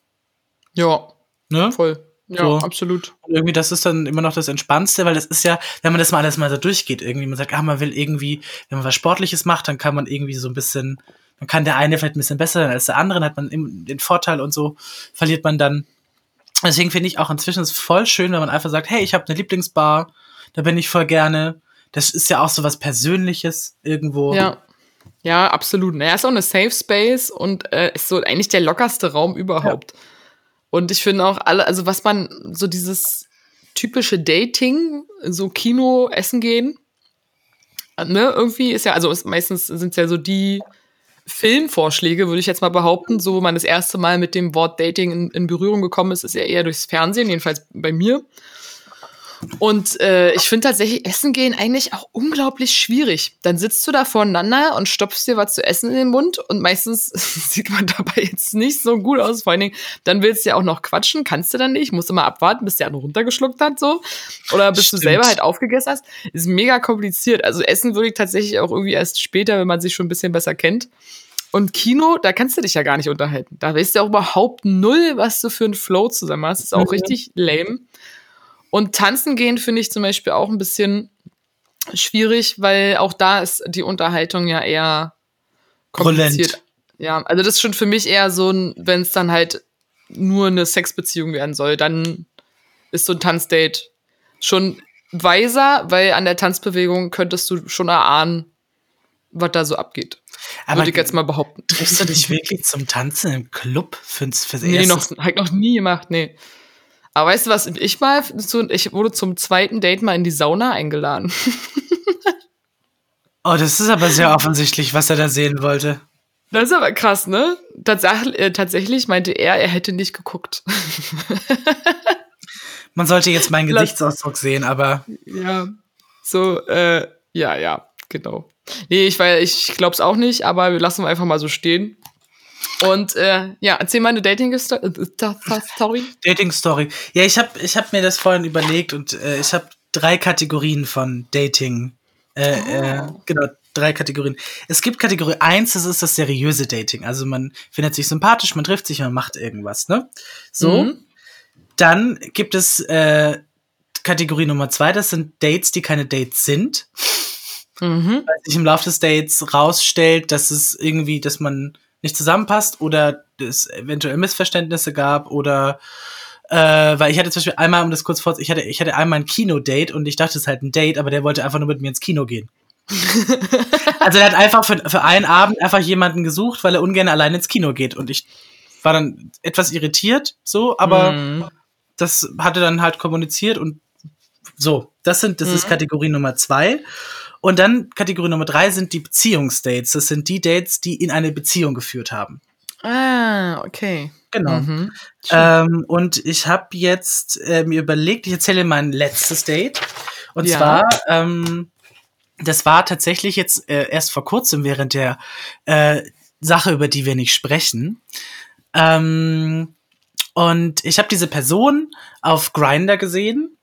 Ja. Ne? Voll. Ja, so. absolut. Und irgendwie, das ist dann immer noch das Entspannendste, weil das ist ja, wenn man das mal alles mal so durchgeht, irgendwie, man sagt, ah, man will irgendwie, wenn man was Sportliches macht, dann kann man irgendwie so ein bisschen dann kann der eine vielleicht ein bisschen besser sein als der andere, dann hat man den Vorteil und so verliert man dann. Deswegen finde ich auch inzwischen es voll schön, wenn man einfach sagt, hey, ich habe eine Lieblingsbar, da bin ich voll gerne. Das ist ja auch so was Persönliches irgendwo. Ja. Ja, absolut. Naja, ist auch eine Safe Space und äh, ist so eigentlich der lockerste Raum überhaupt. Ja. Und ich finde auch alle, also was man, so dieses typische Dating, so Kino, Essen gehen, ne, irgendwie ist ja, also ist, meistens sind es ja so die Filmvorschläge, würde ich jetzt mal behaupten, so wo man das erste Mal mit dem Wort Dating in, in Berührung gekommen ist, ist ja eher durchs Fernsehen, jedenfalls bei mir. Und äh, ich finde tatsächlich Essen gehen eigentlich auch unglaublich schwierig. Dann sitzt du da voreinander und stopfst dir was zu essen in den Mund und meistens sieht man dabei jetzt nicht so gut aus. Vor allen Dingen, dann willst du ja auch noch quatschen, kannst du dann nicht, musst mal abwarten, bis der andere runtergeschluckt hat, so. Oder bis Stimmt. du selber halt aufgegessen hast. Ist mega kompliziert. Also Essen würde ich tatsächlich auch irgendwie erst später, wenn man sich schon ein bisschen besser kennt. Und Kino, da kannst du dich ja gar nicht unterhalten. Da weißt du auch überhaupt null, was du für einen Flow zusammen hast. Ist auch mhm. richtig lame. Und tanzen gehen finde ich zum Beispiel auch ein bisschen schwierig, weil auch da ist die Unterhaltung ja eher kompliziert. Rollend. Ja, also das ist schon für mich eher so, wenn es dann halt nur eine Sexbeziehung werden soll, dann ist so ein Tanzdate schon weiser, weil an der Tanzbewegung könntest du schon erahnen, was da so abgeht. Aber Würde ich jetzt mal behaupten. Triffst du dich wirklich zum Tanzen im Club fürs, fürs Nee, noch, hab ich noch nie gemacht, nee. Aber weißt du was, ich mal, ich wurde zum zweiten Date mal in die Sauna eingeladen. oh, das ist aber sehr offensichtlich, was er da sehen wollte. Das ist aber krass, ne? Tatsächlich, äh, tatsächlich meinte er, er hätte nicht geguckt. Man sollte jetzt meinen Gesichtsausdruck sehen, aber. Ja, so, äh, ja, ja, genau. Nee, ich, ich glaube es auch nicht, aber wir lassen einfach mal so stehen. Und äh, ja, erzähl mal eine Dating-Story. Dating-Story. Ja, ich habe ich hab mir das vorhin überlegt und äh, ich habe drei Kategorien von Dating. Äh, äh oh. genau, drei Kategorien. Es gibt Kategorie eins, das ist das seriöse Dating. Also man findet sich sympathisch, man trifft sich, man macht irgendwas, ne? So. Mhm. Dann gibt es äh, Kategorie Nummer zwei, das sind Dates, die keine Dates sind. Mhm. Weil sich im Laufe des Dates rausstellt, dass es irgendwie, dass man nicht zusammenpasst oder es eventuell Missverständnisse gab oder äh, weil ich hatte zum Beispiel einmal, um das kurz vor, ich hatte, ich hatte einmal ein Kinodate und ich dachte, es ist halt ein Date, aber der wollte einfach nur mit mir ins Kino gehen. also er hat einfach für, für einen Abend einfach jemanden gesucht, weil er ungern allein ins Kino geht. Und ich war dann etwas irritiert, so, aber mm. das hatte dann halt kommuniziert und so. Das sind, das mm. ist mhm. Kategorie Nummer zwei. Und dann Kategorie Nummer drei sind die Beziehungsdates. Das sind die Dates, die in eine Beziehung geführt haben. Ah, okay. Genau. Mhm. Ähm, und ich habe jetzt äh, mir überlegt, ich erzähle mein letztes Date. Und ja. zwar, ähm, das war tatsächlich jetzt äh, erst vor kurzem während der äh, Sache, über die wir nicht sprechen. Ähm, und ich habe diese Person auf Grinder gesehen.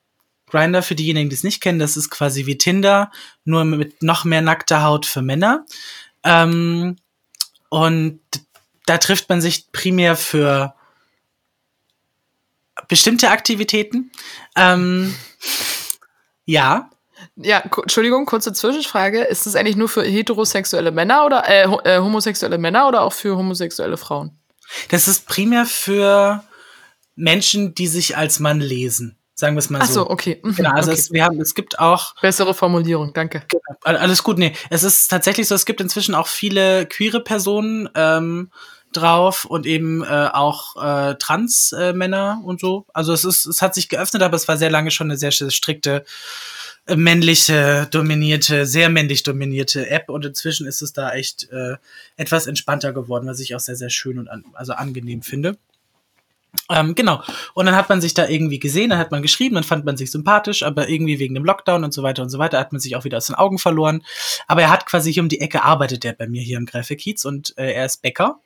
Grinder für diejenigen, die es nicht kennen, das ist quasi wie Tinder, nur mit noch mehr nackter Haut für Männer. Ähm, und da trifft man sich primär für bestimmte Aktivitäten. Ähm, ja. Ja, Entschuldigung, kurze Zwischenfrage. Ist das eigentlich nur für heterosexuelle Männer oder äh, äh, homosexuelle Männer oder auch für homosexuelle Frauen? Das ist primär für Menschen, die sich als Mann lesen. Sagen wir es mal so. Ach so, okay. Mhm, genau, also okay. Es, wir haben, es gibt auch. Bessere Formulierung, danke. Genau, alles gut, nee. Es ist tatsächlich so, es gibt inzwischen auch viele queere Personen ähm, drauf und eben äh, auch äh, Trans-Männer äh, und so. Also es ist, es hat sich geöffnet, aber es war sehr lange schon eine sehr strikte äh, männliche dominierte, sehr männlich dominierte App und inzwischen ist es da echt äh, etwas entspannter geworden, was ich auch sehr, sehr schön und an, also angenehm finde. Ähm, genau. Und dann hat man sich da irgendwie gesehen, dann hat man geschrieben, dann fand man sich sympathisch, aber irgendwie wegen dem Lockdown und so weiter und so weiter hat man sich auch wieder aus den Augen verloren. Aber er hat quasi hier um die Ecke arbeitet er bei mir hier im Gräfekiez und äh, er ist Bäcker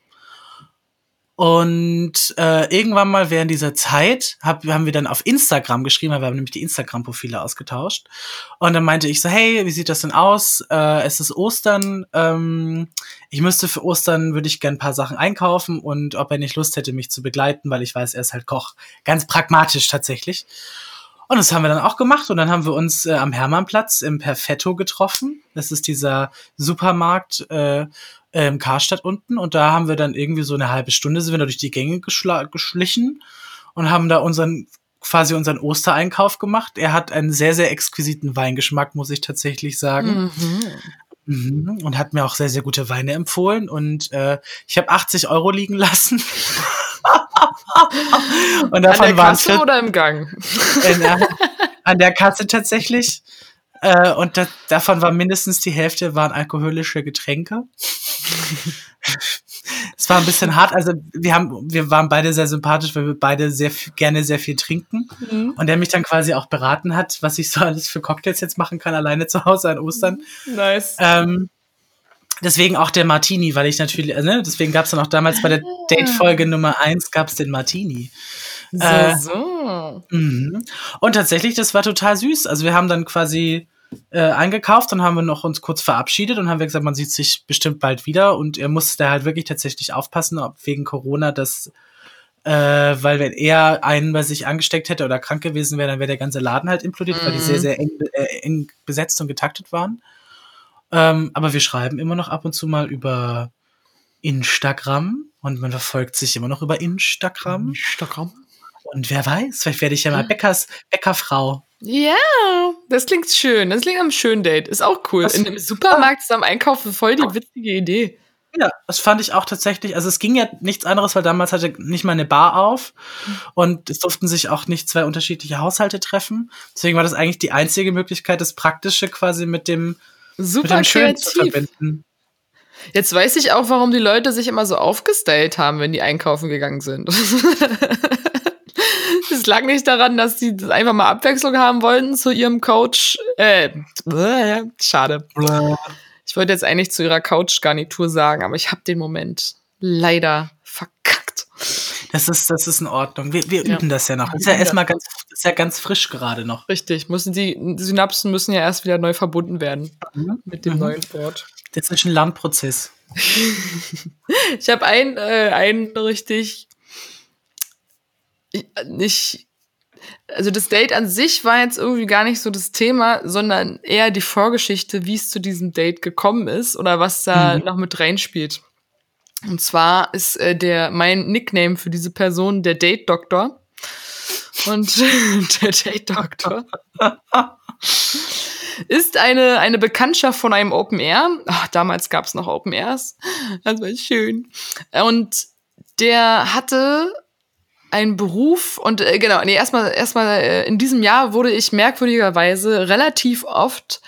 und äh, irgendwann mal während dieser Zeit hab, haben wir dann auf Instagram geschrieben, weil wir haben nämlich die Instagram-Profile ausgetauscht. Und dann meinte ich so, hey, wie sieht das denn aus? Äh, es ist Ostern. Ähm, ich müsste für Ostern, würde ich gern ein paar Sachen einkaufen und ob er nicht Lust hätte, mich zu begleiten, weil ich weiß, er ist halt Koch. Ganz pragmatisch tatsächlich. Und das haben wir dann auch gemacht und dann haben wir uns äh, am Hermannplatz im Perfetto getroffen. Das ist dieser Supermarkt, äh, ähm, Karstadt unten und da haben wir dann irgendwie so eine halbe Stunde sind wir da durch die Gänge geschlichen und haben da unseren quasi unseren Ostereinkauf gemacht. Er hat einen sehr, sehr exquisiten Weingeschmack, muss ich tatsächlich sagen. Mhm. Mhm. Und hat mir auch sehr, sehr gute Weine empfohlen. Und äh, ich habe 80 Euro liegen lassen. und davon an der Kasse waren oder im Gang? Der, an der Kasse tatsächlich. Äh, und da, davon war mindestens die Hälfte waren alkoholische Getränke. es war ein bisschen hart. Also wir haben, wir waren beide sehr sympathisch, weil wir beide sehr gerne sehr viel trinken. Mhm. Und der mich dann quasi auch beraten hat, was ich so alles für Cocktails jetzt machen kann, alleine zu Hause an Ostern. Nice. Ähm, deswegen auch der Martini, weil ich natürlich, äh, ne, deswegen gab es dann auch damals bei der Date-Folge Nummer eins gab es den Martini. So, äh, so. Mh. Und tatsächlich, das war total süß. Also wir haben dann quasi äh, eingekauft, dann haben wir noch uns kurz verabschiedet und haben wir gesagt, man sieht sich bestimmt bald wieder. Und er musste halt wirklich tatsächlich aufpassen, ob wegen Corona das äh, weil wenn er einen bei sich angesteckt hätte oder krank gewesen wäre, dann wäre der ganze Laden halt implodiert, mhm. weil die sehr, mhm. sehr eng, äh, eng besetzt und getaktet waren. Ähm, aber wir schreiben immer noch ab und zu mal über Instagram und man verfolgt sich immer noch über Instagram. Instagram. Und wer weiß, vielleicht werde ich ja mal Bäckers, Bäckerfrau. Ja, das klingt schön. Das klingt am schönen Date. Ist auch cool. Was, In einem Supermarkt zusammen einkaufen, voll die witzige Idee. Ja, das fand ich auch tatsächlich. Also es ging ja nichts anderes, weil damals hatte nicht mal eine Bar auf und es durften sich auch nicht zwei unterschiedliche Haushalte treffen. Deswegen war das eigentlich die einzige Möglichkeit, das Praktische quasi mit dem, Super mit dem Schönen zu verbinden. Jetzt weiß ich auch, warum die Leute sich immer so aufgestylt haben, wenn die einkaufen gegangen sind. Es lag nicht daran, dass sie einfach mal Abwechslung haben wollten zu ihrem Coach. Äh, schade. Ich wollte jetzt eigentlich zu ihrer Couch-Garnitur sagen, aber ich habe den Moment leider verkackt. Das ist, das ist in Ordnung. Wir, wir ja. üben das ja noch. Das ist ja erstmal ganz, ist ja ganz frisch gerade noch. Richtig. Müssen die, die Synapsen müssen ja erst wieder neu verbunden werden mhm. mit dem mhm. neuen Wort. Das ist ein Lernprozess. ich habe einen, äh, einen richtig nicht, also das Date an sich war jetzt irgendwie gar nicht so das Thema, sondern eher die Vorgeschichte, wie es zu diesem Date gekommen ist oder was da mhm. noch mit reinspielt. Und zwar ist äh, der mein Nickname für diese Person der Date Doktor. Und der Date Doktor ist eine, eine Bekanntschaft von einem Open Air. Ach, damals gab es noch Open Airs. Das war schön. Und der hatte ein Beruf und äh, genau, nee, erstmal erstmal äh, in diesem Jahr wurde ich merkwürdigerweise relativ oft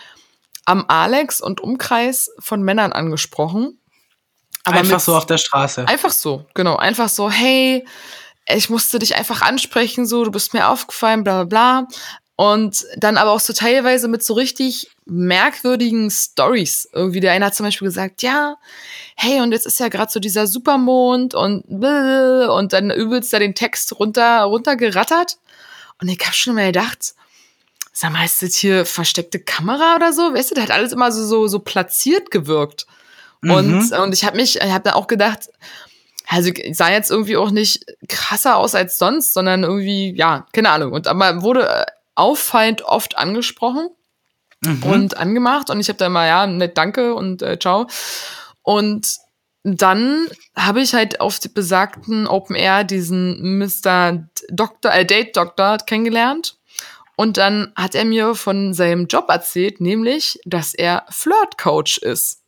am Alex und Umkreis von Männern angesprochen. Aber einfach so auf der Straße. Einfach so, genau. Einfach so, hey, ich musste dich einfach ansprechen, so, du bist mir aufgefallen, bla bla bla. Und dann aber auch so teilweise mit so richtig merkwürdigen Stories. Irgendwie der eine hat zum Beispiel gesagt, ja, hey, und jetzt ist ja gerade so dieser Supermond und und dann übelst da den Text runter runtergerattert. Und ich hab schon mal gedacht, sag mal, ist das hier versteckte Kamera oder so? Weißt du, das hat alles immer so, so, so platziert gewirkt. Mhm. Und, und ich habe mich, ich habe da auch gedacht, also sah jetzt irgendwie auch nicht krasser aus als sonst, sondern irgendwie, ja, keine Ahnung. Und aber wurde auffallend oft angesprochen mhm. und angemacht. Und ich habe da immer, ja, nett, danke und äh, ciao. Und dann habe ich halt auf besagten Open Air diesen Mr. Doktor, äh, Date Doktor kennengelernt. Und dann hat er mir von seinem Job erzählt, nämlich, dass er Flirt Coach ist.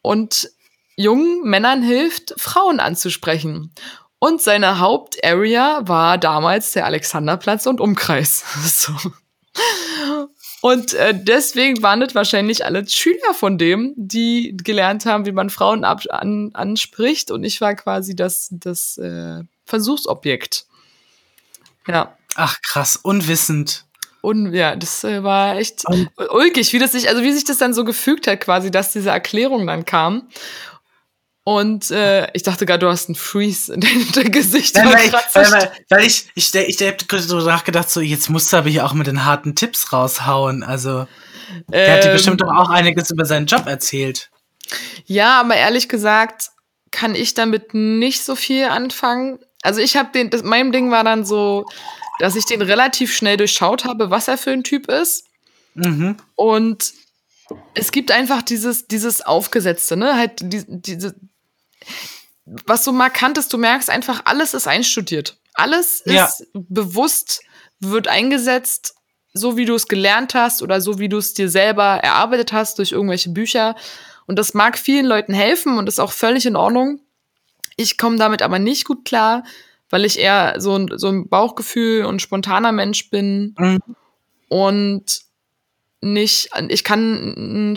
Und jungen Männern hilft, Frauen anzusprechen. Und seine Hauptarea war damals der Alexanderplatz und Umkreis. so. Und äh, deswegen waren das wahrscheinlich alle Schüler von dem, die gelernt haben, wie man Frauen ab an anspricht. Und ich war quasi das, das äh, Versuchsobjekt. Ja. Ach krass, unwissend. Und ja, das äh, war echt und ulkig, wie das sich, also wie sich das dann so gefügt hat, quasi, dass diese Erklärung dann kam. Und äh, ich dachte gerade, du hast einen Freeze in deinem Gesicht. Nein, weil, ich, weil, weil, ich, ich, ich, ich habe so nachgedacht, so jetzt musst du aber hier auch mit den harten Tipps raushauen. Also, der ähm, hat dir bestimmt doch auch einiges über seinen Job erzählt. Ja, aber ehrlich gesagt kann ich damit nicht so viel anfangen. Also ich habe den, das, mein Ding war dann so, dass ich den relativ schnell durchschaut habe, was er für ein Typ ist. Mhm. Und es gibt einfach dieses, dieses Aufgesetzte, ne? Halt die, diese, was so markant ist, du merkst einfach, alles ist einstudiert. Alles ist ja. bewusst, wird eingesetzt, so wie du es gelernt hast oder so wie du es dir selber erarbeitet hast durch irgendwelche Bücher. Und das mag vielen Leuten helfen und ist auch völlig in Ordnung. Ich komme damit aber nicht gut klar, weil ich eher so ein, so ein Bauchgefühl und spontaner Mensch bin. Mhm. Und nicht, ich kann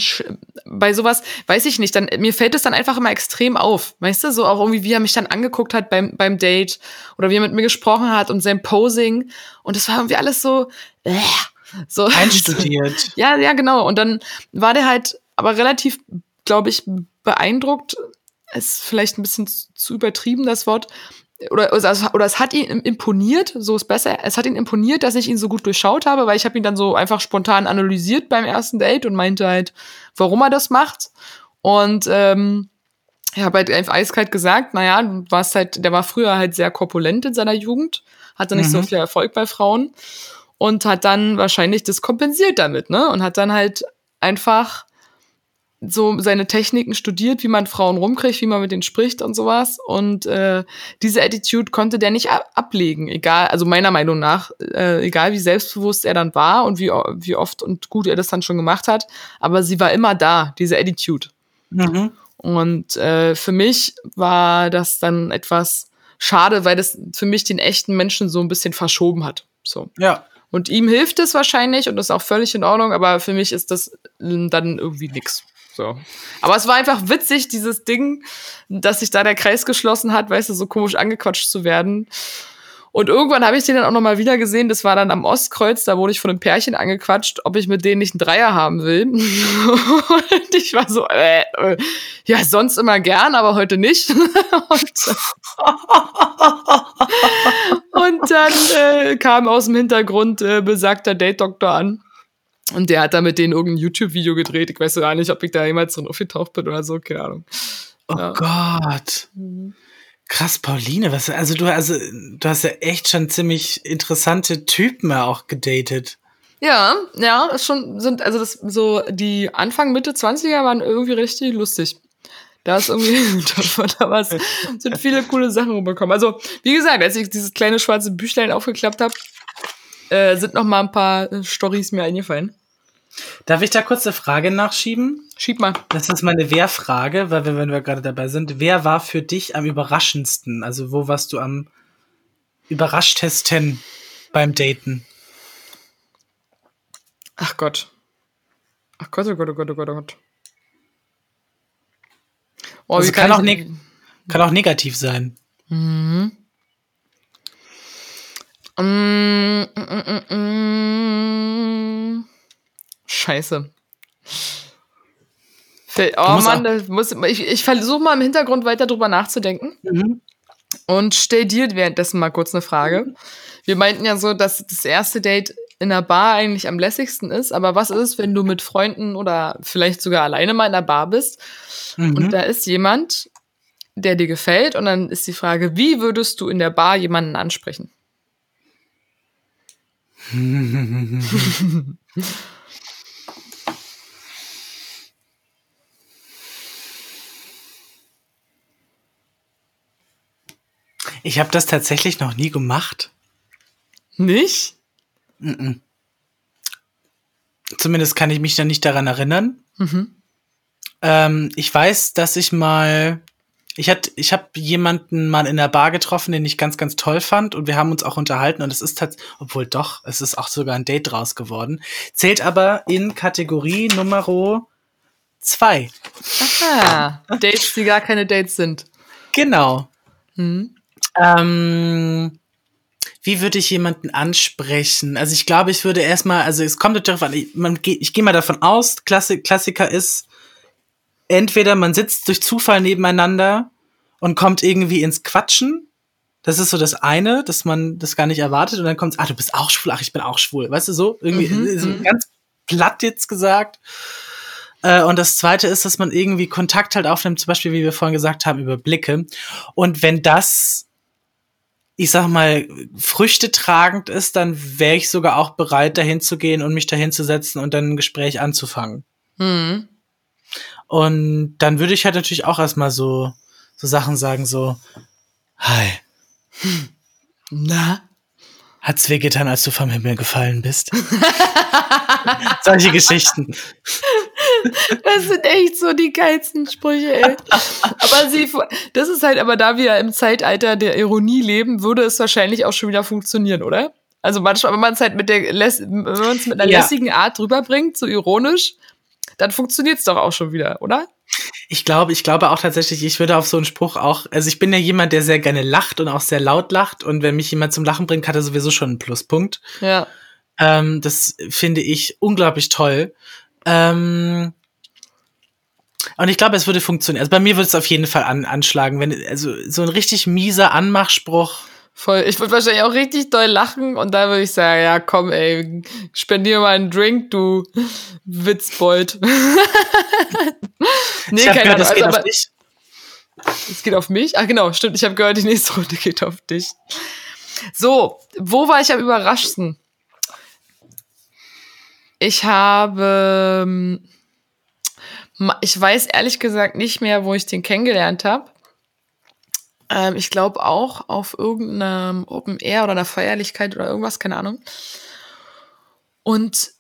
bei sowas, weiß ich nicht, dann mir fällt es dann einfach immer extrem auf, weißt du, so auch irgendwie wie er mich dann angeguckt hat beim beim Date oder wie er mit mir gesprochen hat und sein Posing und das war irgendwie alles so äh, so. Einstudiert. ja, ja, genau. Und dann war der halt aber relativ, glaube ich, beeindruckt, ist vielleicht ein bisschen zu übertrieben das Wort, oder, also, oder es hat ihn imponiert, so ist besser, es hat ihn imponiert, dass ich ihn so gut durchschaut habe, weil ich habe ihn dann so einfach spontan analysiert beim ersten Date und meinte halt, warum er das macht. Und ähm, ich habe halt eiskalt gesagt, naja, du warst halt, der war früher halt sehr korpulent in seiner Jugend, hatte nicht mhm. so viel Erfolg bei Frauen und hat dann wahrscheinlich das kompensiert damit, ne? Und hat dann halt einfach so seine Techniken studiert, wie man Frauen rumkriegt, wie man mit denen spricht und sowas. Und äh, diese Attitude konnte der nicht ablegen, egal, also meiner Meinung nach, äh, egal wie selbstbewusst er dann war und wie, wie oft und gut er das dann schon gemacht hat, aber sie war immer da, diese Attitude. Mhm. Und äh, für mich war das dann etwas schade, weil das für mich den echten Menschen so ein bisschen verschoben hat. So. Ja. Und ihm hilft es wahrscheinlich und das ist auch völlig in Ordnung, aber für mich ist das dann irgendwie nix. So. Aber es war einfach witzig, dieses Ding, dass sich da der Kreis geschlossen hat, weißt du, so komisch angequatscht zu werden. Und irgendwann habe ich den dann auch nochmal wieder gesehen. Das war dann am Ostkreuz, da wurde ich von einem Pärchen angequatscht, ob ich mit denen nicht einen Dreier haben will. und ich war so, äh, äh, ja, sonst immer gern, aber heute nicht. und, und, dann äh, kam aus dem Hintergrund äh, besagter Date-Doktor an. Und der hat da mit denen irgendein YouTube-Video gedreht. Ich weiß gar nicht, ob ich da jemals drin aufgetaucht bin oder so, keine Ahnung. Oh ja. Gott. Mhm. Krass, Pauline, was, also du, also, du hast ja echt schon ziemlich interessante Typen auch gedatet. Ja, ja, ist schon, sind, also das, so, die Anfang, Mitte 20er waren irgendwie richtig lustig. Da ist irgendwie, da, was, sind viele coole Sachen rumgekommen. Also, wie gesagt, als ich dieses kleine schwarze Büchlein aufgeklappt habe, äh, sind noch mal ein paar äh, Stories mir eingefallen. Darf ich da kurz eine Frage nachschieben? Schieb mal. Das ist meine Wer-Frage, weil wir, wenn wir gerade dabei sind, wer war für dich am überraschendsten? Also wo warst du am überraschtesten beim Daten? Ach Gott. Ach Gott, oh Gott, oh Gott, oh Gott, oh Gott. Oh, also kann, kann, auch kann auch negativ sein. Mhm. Mm, mm, mm, Scheiße. Oh Mann, das muss, ich, ich versuche mal im Hintergrund weiter drüber nachzudenken. Mhm. Und stell dir währenddessen mal kurz eine Frage. Wir meinten ja so, dass das erste Date in der Bar eigentlich am lässigsten ist, aber was ist, wenn du mit Freunden oder vielleicht sogar alleine mal in der Bar bist mhm. und da ist jemand, der dir gefällt und dann ist die Frage, wie würdest du in der Bar jemanden ansprechen? Ich habe das tatsächlich noch nie gemacht. Nicht? Mm -mm. Zumindest kann ich mich dann nicht daran erinnern. Mhm. Ähm, ich weiß, dass ich mal ich hatte, ich habe jemanden mal in der Bar getroffen, den ich ganz, ganz toll fand und wir haben uns auch unterhalten und es ist tatsächlich, obwohl doch, es ist auch sogar ein Date draus geworden. Zählt aber in Kategorie Nummer zwei. Aha, Dates, die gar keine Dates sind. Genau. Hm. Ähm, wie würde ich jemanden ansprechen? Also ich glaube, ich würde erstmal, also es kommt darauf an, ich, man, ich gehe mal davon aus, Klassik, Klassiker ist, entweder man sitzt durch Zufall nebeneinander und kommt irgendwie ins Quatschen. Das ist so das eine, dass man das gar nicht erwartet und dann kommt, ah, du bist auch schwul, ach, ich bin auch schwul. Weißt du so? Irgendwie mhm, so mhm. ganz platt jetzt gesagt. Äh, und das zweite ist, dass man irgendwie Kontakt halt aufnimmt, zum Beispiel, wie wir vorhin gesagt haben, über Blicke. Und wenn das, ich sag mal, Früchte tragend ist, dann wäre ich sogar auch bereit, dahin zu gehen und mich dahin zu setzen und dann ein Gespräch anzufangen. Mhm. Und dann würde ich halt natürlich auch erstmal so, so Sachen sagen, so, hi. Hm. Na? Hat's wehgetan, als du vom Himmel gefallen bist? Solche Geschichten. Das sind echt so die geilsten Sprüche, ey. Aber sie, das ist halt, aber da wir im Zeitalter der Ironie leben, würde es wahrscheinlich auch schon wieder funktionieren, oder? Also manchmal, wenn man es halt mit der, wenn man es mit einer ja. lässigen Art drüberbringt, so ironisch, dann funktioniert es doch auch schon wieder, oder? Ich glaube, ich glaube auch tatsächlich, ich würde auf so einen Spruch auch, also ich bin ja jemand, der sehr gerne lacht und auch sehr laut lacht und wenn mich jemand zum Lachen bringt, hat er sowieso schon einen Pluspunkt. Ja. Ähm, das finde ich unglaublich toll. Ähm, und ich glaube, es würde funktionieren. Also bei mir würde es auf jeden Fall an, anschlagen, wenn, also so ein richtig mieser Anmachspruch Voll. Ich würde wahrscheinlich auch richtig doll lachen und dann würde ich sagen, ja, komm, ey, spendier mal einen Drink, du Witzbold. nee, ich keine gehört, Ahnung. Das geht also, auf dich. Es geht auf mich? Ah, genau, stimmt. Ich habe gehört, die nächste Runde geht auf dich. So, wo war ich am überraschsten? Ich habe, ähm, ich weiß ehrlich gesagt nicht mehr, wo ich den kennengelernt habe. Ähm, ich glaube auch auf irgendeinem Open Air oder einer Feierlichkeit oder irgendwas, keine Ahnung. Und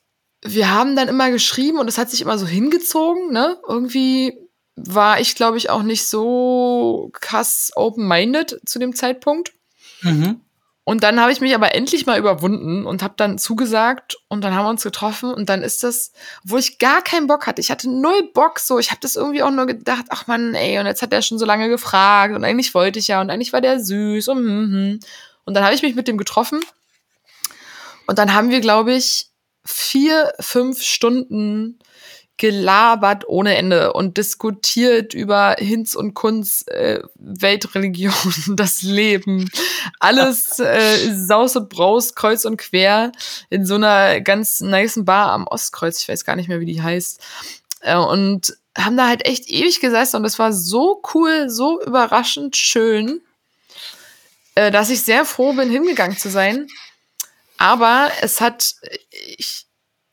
wir haben dann immer geschrieben und es hat sich immer so hingezogen, ne? Irgendwie war ich, glaube ich, auch nicht so krass open-minded zu dem Zeitpunkt. Mhm. Und dann habe ich mich aber endlich mal überwunden und habe dann zugesagt und dann haben wir uns getroffen und dann ist das, wo ich gar keinen Bock hatte. Ich hatte null Bock so. Ich habe das irgendwie auch nur gedacht, ach man, ey, und jetzt hat er schon so lange gefragt und eigentlich wollte ich ja und eigentlich war der süß und hm, hm. Und dann habe ich mich mit dem getroffen und dann haben wir, glaube ich, vier, fünf Stunden gelabert ohne Ende und diskutiert über Hinz und Kunz, äh, Weltreligion, das Leben, alles äh, Saus und Braus, kreuz und quer in so einer ganz nice Bar am Ostkreuz, ich weiß gar nicht mehr, wie die heißt. Äh, und haben da halt echt ewig gesessen und es war so cool, so überraschend schön, äh, dass ich sehr froh bin, hingegangen zu sein. Aber es hat, ich,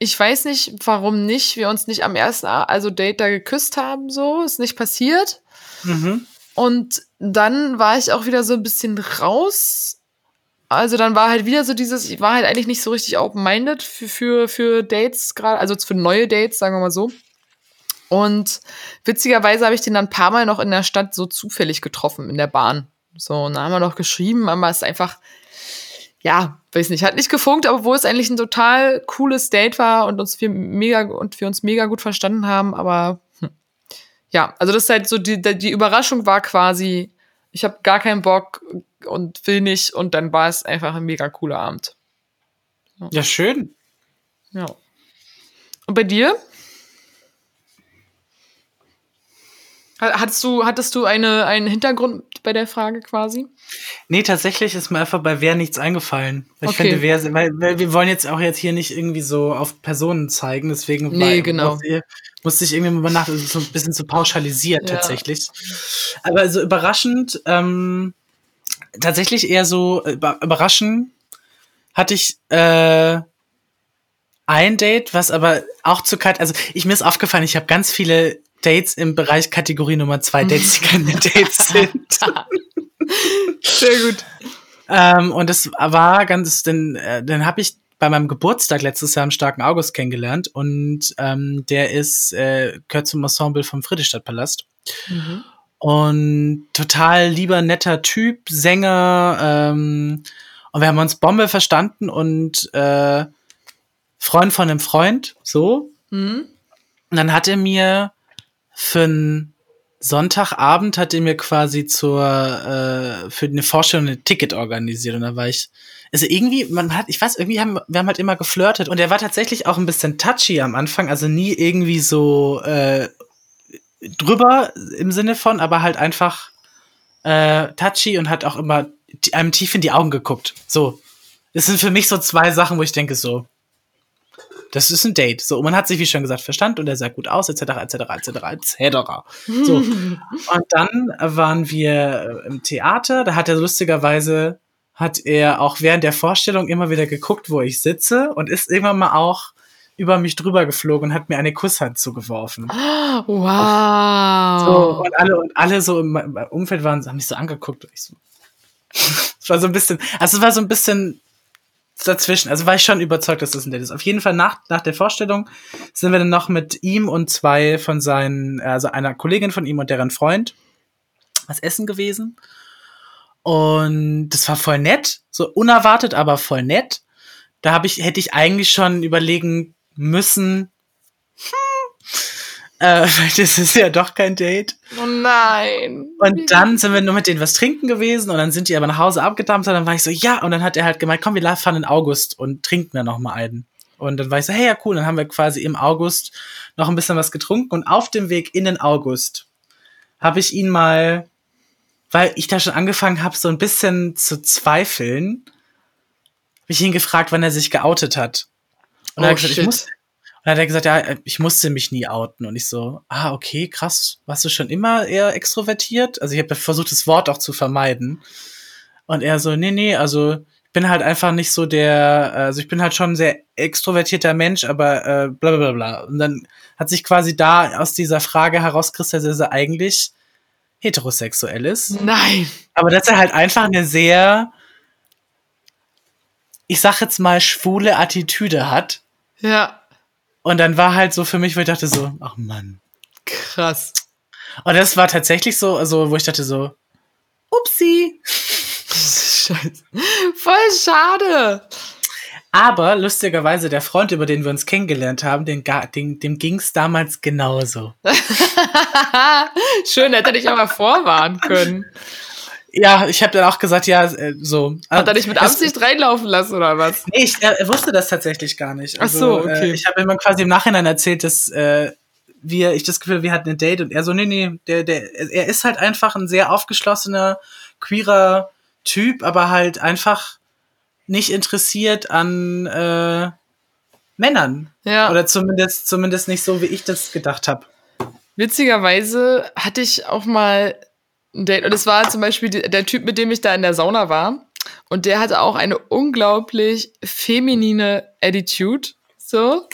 ich weiß nicht, warum nicht, wir uns nicht am ersten also Date da geküsst haben, so, ist nicht passiert. Mhm. Und dann war ich auch wieder so ein bisschen raus. Also dann war halt wieder so dieses, ich war halt eigentlich nicht so richtig open-minded für, für, für Dates gerade, also für neue Dates, sagen wir mal so. Und witzigerweise habe ich den dann ein paar Mal noch in der Stadt so zufällig getroffen, in der Bahn. So, und dann haben wir noch geschrieben, aber es ist einfach, ja, weiß nicht, hat nicht gefunkt, aber wo es eigentlich ein total cooles Date war und uns wir mega und wir uns mega gut verstanden haben, aber hm, ja, also das ist halt so, die, die Überraschung war quasi, ich habe gar keinen Bock und will nicht und dann war es einfach ein mega cooler Abend. Ja, ja schön. Ja. Und bei dir? Hattest du, hattest du eine, einen Hintergrund bei der Frage quasi? Nee, tatsächlich ist mir einfach bei wer nichts eingefallen. Ich okay. finde, wer, weil, weil wir wollen jetzt auch jetzt hier nicht irgendwie so auf Personen zeigen, deswegen nee, war, genau. musste, musste ich irgendwie mal nach, so ein bisschen zu pauschalisiert ja. tatsächlich. Aber so also überraschend, ähm, tatsächlich eher so überraschend hatte ich äh, ein Date, was aber auch zu kalt, also ich mir ist aufgefallen, ich habe ganz viele Dates im Bereich Kategorie Nummer zwei, Dates, die keine Dates sind. Sehr gut. Ähm, und es war ganz, denn, äh, dann habe ich bei meinem Geburtstag letztes Jahr im starken August kennengelernt und ähm, der ist, äh, gehört zum Ensemble vom Friedrichstadtpalast. Mhm. Und total lieber, netter Typ, Sänger, ähm, und wir haben uns Bombe verstanden und äh, Freund von einem Freund, so. Mhm. Und dann hat er mir für einen Sonntagabend hat er mir quasi zur äh, für eine Vorstellung ein Ticket organisiert. Und da war ich also irgendwie man hat ich weiß irgendwie haben wir haben halt immer geflirtet. Und er war tatsächlich auch ein bisschen touchy am Anfang. Also nie irgendwie so äh, drüber im Sinne von aber halt einfach äh, touchy und hat auch immer einem tief in die Augen geguckt. So. Das sind für mich so zwei Sachen wo ich denke so das ist ein Date. So, und man hat sich, wie schon gesagt, verstanden und er sah gut aus, etc., etc., etc., etc. So. und dann waren wir im Theater, da hat er lustigerweise, hat er auch während der Vorstellung immer wieder geguckt, wo ich sitze und ist irgendwann mal auch über mich drüber geflogen und hat mir eine Kusshand zugeworfen. Wow. So, und alle, und alle so im Umfeld waren, haben mich so angeguckt. Ich so. es war so ein bisschen, also es war so ein bisschen dazwischen. Also war ich schon überzeugt, dass das ein Date ist. Auf jeden Fall nach, nach der Vorstellung sind wir dann noch mit ihm und zwei von seinen, also einer Kollegin von ihm und deren Freund was essen gewesen. Und das war voll nett, so unerwartet, aber voll nett. Da habe ich, hätte ich eigentlich schon überlegen müssen, äh, das ist ja doch kein Date. Oh nein. Und dann sind wir nur mit denen was trinken gewesen und dann sind die aber nach Hause abgedampft und dann war ich so, ja, und dann hat er halt gemeint, komm, wir fahren in August und trinken dann noch mal einen. Und dann war ich so, hey, ja, cool. Dann haben wir quasi im August noch ein bisschen was getrunken und auf dem Weg in den August habe ich ihn mal, weil ich da schon angefangen habe, so ein bisschen zu zweifeln, habe ich ihn gefragt, wann er sich geoutet hat. Und oh, er hat gesagt, ich muss, dann hat er gesagt, ja, ich musste mich nie outen. Und ich so, ah, okay, krass. Warst du schon immer eher extrovertiert? Also ich habe versucht, das Wort auch zu vermeiden. Und er so, nee, nee, also ich bin halt einfach nicht so der, also ich bin halt schon ein sehr extrovertierter Mensch, aber äh, bla bla bla. Und dann hat sich quasi da aus dieser Frage herauskristallisiert, dass er eigentlich heterosexuell ist. Nein. Aber dass er halt einfach eine sehr, ich sag jetzt mal, schwule Attitüde hat. Ja. Und dann war halt so für mich, wo ich dachte so, ach Mann. Krass. Und das war tatsächlich so, also wo ich dachte so, upsi. Scheiße. Voll schade. Aber lustigerweise, der Freund, über den wir uns kennengelernt haben, den, den, dem ging es damals genauso. Schön, hätte ich aber vorwarnen können. Ja, ich habe dann auch gesagt, ja, äh, so. Hat er dich mit Absicht es, reinlaufen lassen oder was? Nee, ich, er, er, wusste das tatsächlich gar nicht. Also, Ach so, äh, okay. Äh, ich habe ihm quasi im Nachhinein erzählt, dass äh, wir, ich das Gefühl, wir hatten ein Date und er so, nee, nee, der, der, er ist halt einfach ein sehr aufgeschlossener, queerer Typ, aber halt einfach nicht interessiert an äh, Männern. Ja. Oder zumindest, zumindest nicht so, wie ich das gedacht habe. Witzigerweise hatte ich auch mal ein Date. Und es war zum Beispiel der Typ, mit dem ich da in der Sauna war. Und der hatte auch eine unglaublich feminine Attitude. So.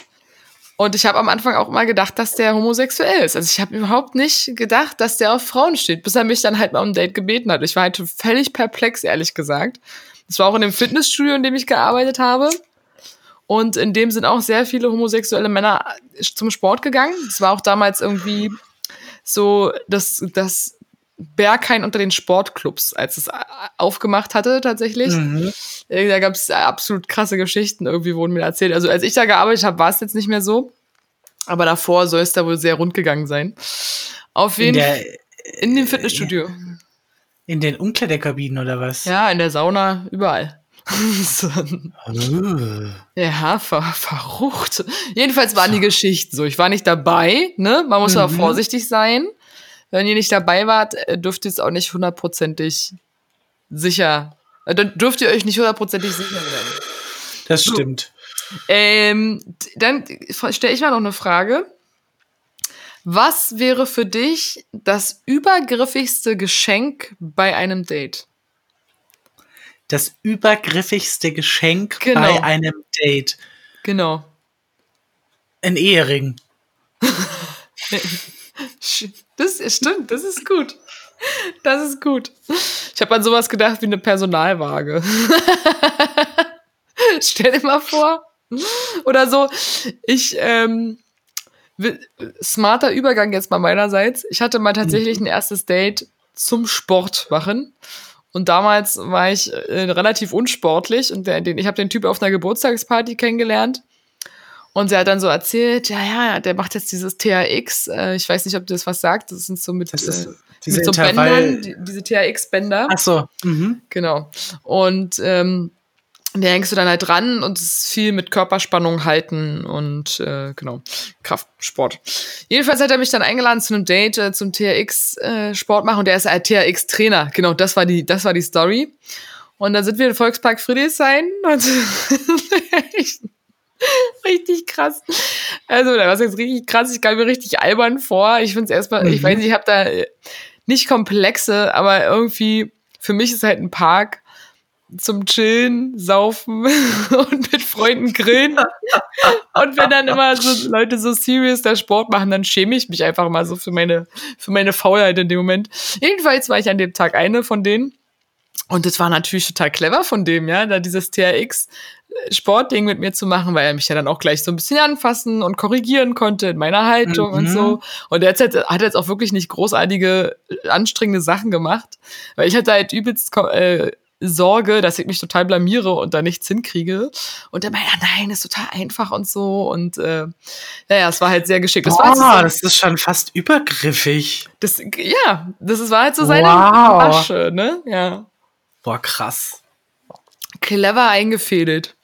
Und ich habe am Anfang auch mal gedacht, dass der homosexuell ist. Also ich habe überhaupt nicht gedacht, dass der auf Frauen steht, bis er mich dann halt mal um ein Date gebeten hat. Ich war halt völlig perplex, ehrlich gesagt. Das war auch in dem Fitnessstudio, in dem ich gearbeitet habe. Und in dem sind auch sehr viele homosexuelle Männer zum Sport gegangen. Das war auch damals irgendwie so das, das Berghain unter den Sportclubs, als es aufgemacht hatte tatsächlich. Mhm. Äh, da gab es absolut krasse Geschichten, irgendwie wurden mir erzählt. Also als ich da gearbeitet habe, war es jetzt nicht mehr so. Aber davor soll es da wohl sehr rund gegangen sein. Auf jeden Fall. In dem Fitnessstudio. In den Umkleidekabinen oder was? Ja, in der Sauna, überall. so. Ja, ver verrucht. Jedenfalls waren die Geschichten so. Ich war nicht dabei, ne? Man muss mhm. aber vorsichtig sein. Wenn ihr nicht dabei wart, äh, dürft ihr es auch nicht hundertprozentig sicher. Äh, dann dürft ihr euch nicht hundertprozentig sicher werden. Das stimmt. Ähm, dann stelle ich mal noch eine Frage. Was wäre für dich das übergriffigste Geschenk bei einem Date? Das übergriffigste Geschenk genau. bei einem Date. Genau. Ein Ehering. das stimmt, das ist gut. Das ist gut. Ich habe an sowas gedacht wie eine Personalwaage. Stell dir mal vor. Oder so, ich, ähm, smarter Übergang jetzt mal meinerseits. Ich hatte mal tatsächlich ein erstes Date zum Sport machen. Und damals war ich äh, relativ unsportlich und der, den, ich habe den Typ auf einer Geburtstagsparty kennengelernt. Und sie hat dann so erzählt, ja, ja, der macht jetzt dieses THX. Äh, ich weiß nicht, ob das was sagt. Das sind so mit, das ist, äh, mit so Bändern, die, diese THX-Bänder. Ach so. Mhm. Genau. Und ähm, da hängst du dann halt dran und es ist viel mit Körperspannung halten und äh, genau, Kraftsport. Jedenfalls hat er mich dann eingeladen zu einem Date äh, zum TRX äh, machen und der ist ein TRX Trainer. Genau, das war die, das war die Story. Und dann sind wir in Volkspark Friedrichshain und richtig krass. Also, was jetzt richtig krass, ich kam mir richtig albern vor. Ich finde es erstmal, mhm. ich weiß nicht, ich habe da äh, nicht komplexe, aber irgendwie, für mich ist halt ein Park zum Chillen, Saufen und mit Freunden grillen. und wenn dann immer so Leute so serious da Sport machen, dann schäme ich mich einfach mal so für meine, für meine Faulheit in dem Moment. Jedenfalls war ich an dem Tag eine von denen. Und das war natürlich total clever von dem, ja, da dieses TRX Sportding mit mir zu machen, weil er mich ja dann auch gleich so ein bisschen anfassen und korrigieren konnte in meiner Haltung mhm. und so. Und er hat, hat jetzt auch wirklich nicht großartige, anstrengende Sachen gemacht, weil ich hatte halt übelst äh, Sorge, dass ich mich total blamiere und da nichts hinkriege. Und er meinte, ja, nein, ist total einfach und so. Und äh, naja, es war halt sehr geschickt. Das, Boah, war halt so, das ist schon fast übergriffig. Das, ja, das war halt so seine wow. Masche, ne? Ja. Boah, krass. Clever eingefädelt.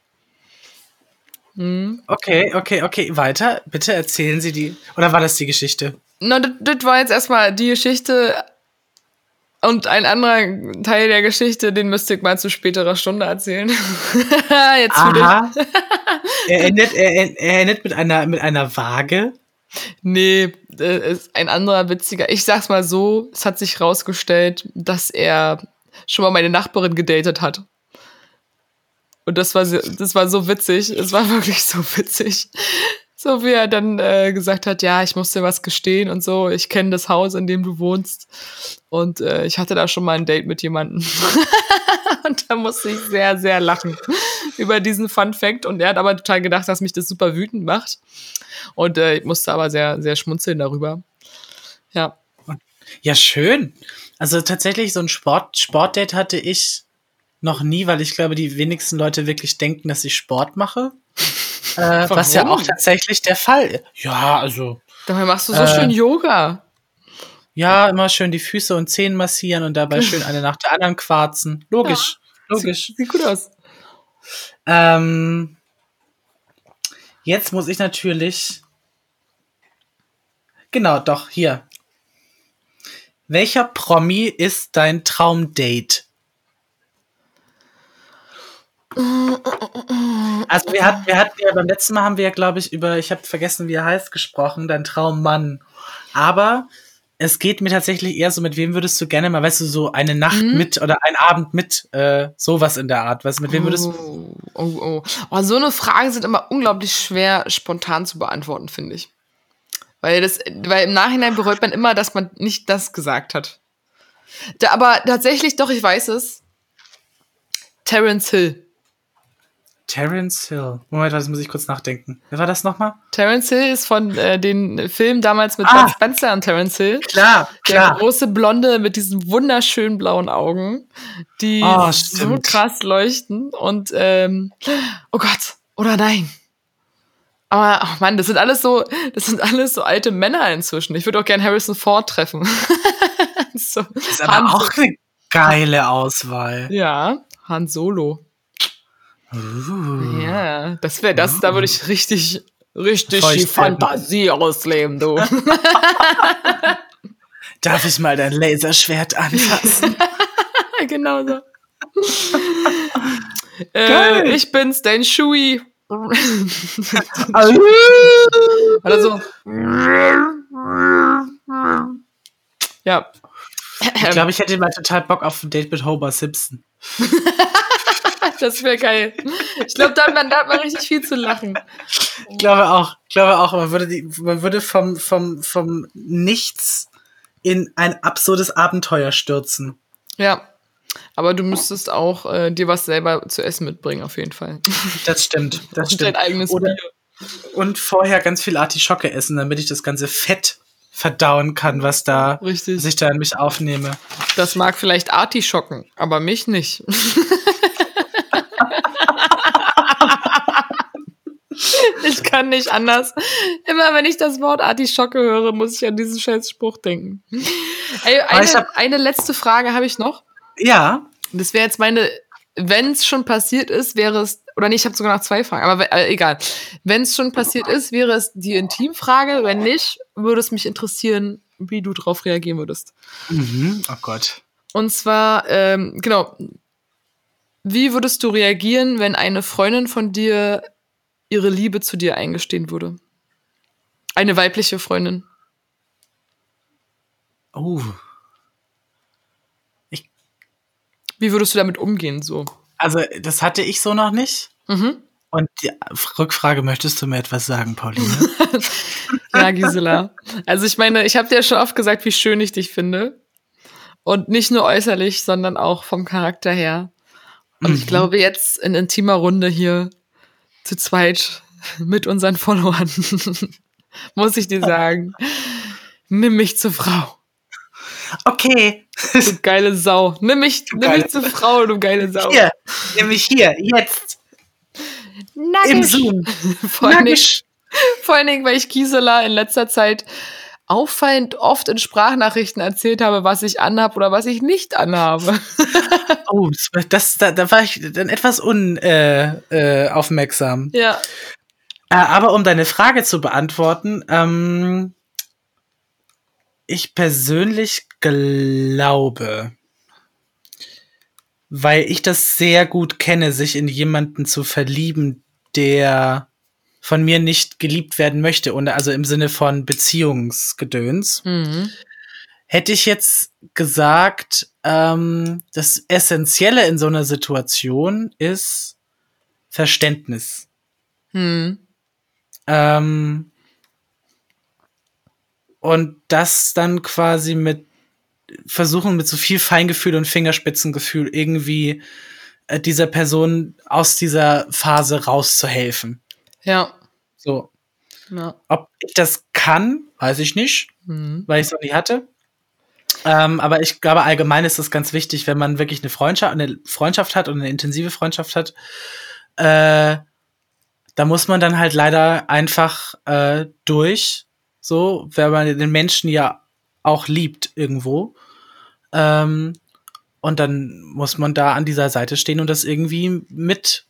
Hm. Okay, okay, okay. Weiter. Bitte erzählen Sie die. Oder war das die Geschichte? Na, das, das war jetzt erstmal die Geschichte und ein anderer Teil der Geschichte, den müsste ich mal zu späterer Stunde erzählen. Jetzt Aha. er, endet, er, er endet mit einer, mit einer Waage. Nee, ist ein anderer witziger. Ich sag's mal so, es hat sich rausgestellt, dass er schon mal meine Nachbarin gedatet hat. Und das war, das war so witzig. Es war wirklich so witzig. So wie er dann äh, gesagt hat, ja, ich muss dir was gestehen und so, ich kenne das Haus, in dem du wohnst. Und äh, ich hatte da schon mal ein Date mit jemandem. und da musste ich sehr, sehr lachen über diesen Fun Fact. Und er hat aber total gedacht, dass mich das super wütend macht. Und äh, ich musste aber sehr, sehr schmunzeln darüber. Ja. Ja, schön. Also tatsächlich, so ein Sport, Sportdate hatte ich noch nie, weil ich glaube, die wenigsten Leute wirklich denken, dass ich Sport mache. Äh, was ja auch tatsächlich der Fall ist. Ja, also. Dabei machst du so äh, schön Yoga. Ja, immer schön die Füße und Zehen massieren und dabei schön eine nach der anderen quarzen. Logisch, ja, logisch. Sieht, sieht, gut aus. Ähm, jetzt muss ich natürlich. Genau, doch, hier. Welcher Promi ist dein Traumdate? Also wir hatten, wir hatten ja beim letzten Mal haben wir ja, glaube ich, über, ich habe vergessen, wie er heißt, gesprochen, dein Traummann. Aber es geht mir tatsächlich eher so, mit wem würdest du gerne mal, weißt du, so eine Nacht mhm. mit oder ein Abend mit, äh, sowas in der Art. Weißt du, mit wem würdest du. Oh, oh, oh. oh, so eine Frage sind immer unglaublich schwer spontan zu beantworten, finde ich. Weil das, weil im Nachhinein bereut man immer, dass man nicht das gesagt hat. Da, aber tatsächlich, doch, ich weiß es. Terence Hill. Terence Hill. Moment, das muss ich kurz nachdenken. Wer war das nochmal? Terence Hill ist von äh, den Film damals mit ah, Spencer und Terence Hill. Klar, klar. Der große Blonde mit diesen wunderschönen blauen Augen, die oh, so krass leuchten. Und, ähm, oh Gott, oder nein. Aber, ach Mann, das sind alles so, das sind alles so alte Männer inzwischen. Ich würde auch gern Harrison Ford treffen. so, das ist aber Han auch eine geile Auswahl. Ja, Han Solo. Ja, das wäre das, da würde ich richtig, richtig die Fantasie ausleben, du. Darf ich mal dein Laserschwert anfassen? genau so. äh, ich bin's, dein Shui. Oder so. Ja. Ich glaube, ich hätte mal total Bock auf ein Date mit Homer Simpson. das wäre geil. Ich glaube, da, da hat man richtig viel zu lachen. Ich glaube auch. Ich glaube auch, man würde, die, man würde vom, vom, vom Nichts in ein absurdes Abenteuer stürzen. Ja. Aber du müsstest auch äh, dir was selber zu essen mitbringen, auf jeden Fall. Das stimmt. Das und stimmt. dein eigenes Oder, Bier. Und vorher ganz viel Artischocke essen, damit ich das ganze Fett verdauen kann, was da, Richtig. was ich da in mich aufnehme. Das mag vielleicht Artischocken, aber mich nicht. ich kann nicht anders. Immer wenn ich das Wort Artischocke höre, muss ich an diesen scheiß Spruch denken. Ey, eine, hab, eine letzte Frage habe ich noch. Ja. Das wäre jetzt meine, wenn es schon passiert ist, wäre es, oder nee, ich habe sogar noch zwei Fragen, aber äh, egal. Wenn es schon passiert ist, wäre es die Intimfrage. Wenn nicht, würde es mich interessieren, wie du darauf reagieren würdest. Mhm. Oh Gott. Und zwar, ähm, genau, wie würdest du reagieren, wenn eine Freundin von dir ihre Liebe zu dir eingestehen würde? Eine weibliche Freundin. Oh. Wie würdest du damit umgehen so? Also, das hatte ich so noch nicht. Mhm. Und die Rückfrage, möchtest du mir etwas sagen, Pauline? ja, Gisela. Also ich meine, ich habe dir ja schon oft gesagt, wie schön ich dich finde. Und nicht nur äußerlich, sondern auch vom Charakter her. Und mhm. ich glaube, jetzt in intimer Runde hier zu zweit mit unseren Followern muss ich dir sagen, nimm mich zur Frau. Okay. Du geile Sau. Nimm mich, nimm mich zur Frau, du geile Sau. Hier, nimm mich hier, jetzt. Nagisch. Im Zoom. Vor allen, Dingen, vor allen Dingen, weil ich Gisela in letzter Zeit auffallend oft in Sprachnachrichten erzählt habe, was ich anhabe oder was ich nicht anhabe. oh, das, da, da war ich dann etwas unaufmerksam. Äh, äh, ja. Äh, aber um deine Frage zu beantworten, ähm, ich persönlich glaube, weil ich das sehr gut kenne, sich in jemanden zu verlieben, der von mir nicht geliebt werden möchte, und also im Sinne von Beziehungsgedöns, mhm. hätte ich jetzt gesagt, ähm, das Essentielle in so einer Situation ist Verständnis. Mhm. Ähm, und das dann quasi mit versuchen, mit so viel Feingefühl und Fingerspitzengefühl irgendwie äh, dieser Person aus dieser Phase rauszuhelfen. Ja. So. Ja. Ob ich das kann, weiß ich nicht, mhm. weil ich es noch nie hatte. Ähm, aber ich glaube, allgemein ist es ganz wichtig, wenn man wirklich eine Freundschaft, eine Freundschaft hat und eine intensive Freundschaft hat, äh, da muss man dann halt leider einfach äh, durch, so, wenn man den Menschen ja auch liebt irgendwo. Ähm, und dann muss man da an dieser Seite stehen und das irgendwie mit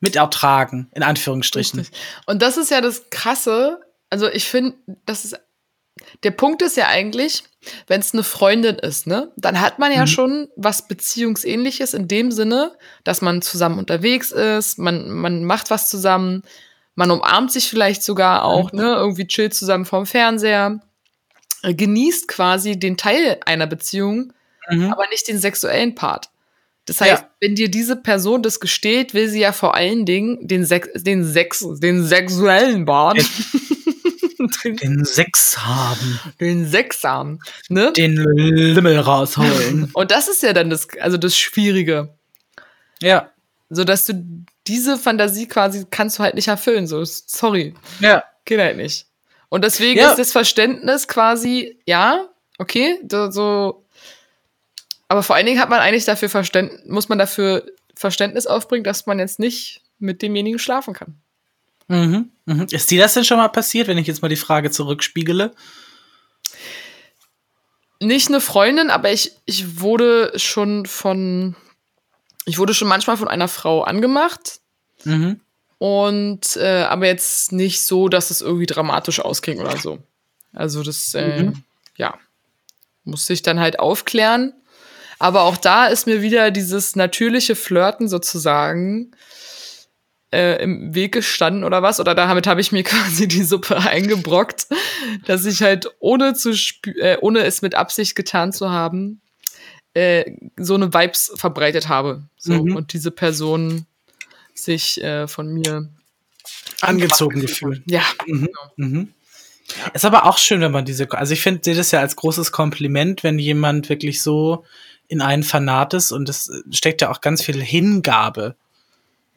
mit ertragen, in Anführungsstrichen. Richtig. Und das ist ja das Krasse. Also ich finde, das ist der Punkt ist ja eigentlich, wenn es eine Freundin ist, ne, dann hat man ja mhm. schon was Beziehungsähnliches in dem Sinne, dass man zusammen unterwegs ist, man, man macht was zusammen, man umarmt sich vielleicht sogar auch, mhm. ne, irgendwie chillt zusammen vorm Fernseher, äh, genießt quasi den Teil einer Beziehung, mhm. aber nicht den sexuellen Part. Das heißt, ja. wenn dir diese Person das gesteht, will sie ja vor allen Dingen den Sex, den Sex, den sexuellen Bart. Den, den Sex haben. Den Sex haben, ne? Den Limmel rausholen. Und das ist ja dann das, also das Schwierige. Ja. So dass du diese Fantasie quasi kannst du halt nicht erfüllen, so, sorry. Ja. Geht halt nicht. Und deswegen ja. ist das Verständnis quasi, ja, okay, so, so aber vor allen Dingen hat man eigentlich dafür Verständnis, muss man dafür Verständnis aufbringen, dass man jetzt nicht mit demjenigen schlafen kann. Mhm, mhm. Ist dir das denn schon mal passiert, wenn ich jetzt mal die Frage zurückspiegele? Nicht eine Freundin, aber ich, ich wurde schon von, ich wurde schon manchmal von einer Frau angemacht. Mhm. Und äh, aber jetzt nicht so, dass es irgendwie dramatisch ausging oder so. Also das, äh, Mhm. ja, musste ich dann halt aufklären. Aber auch da ist mir wieder dieses natürliche Flirten sozusagen äh, im Weg gestanden oder was. Oder damit habe ich mir quasi die Suppe eingebrockt, dass ich halt ohne zu äh, ohne es mit Absicht getan zu haben, äh, so eine Vibes verbreitet habe. So, Mhm. Und diese Person sich äh, von mir Angezogen gefühlt. Ja, Mhm. Ist aber auch schön, wenn man diese, also ich finde, sehe das ja als großes Kompliment, wenn jemand wirklich so in einen Fanat ist und es steckt ja auch ganz viel Hingabe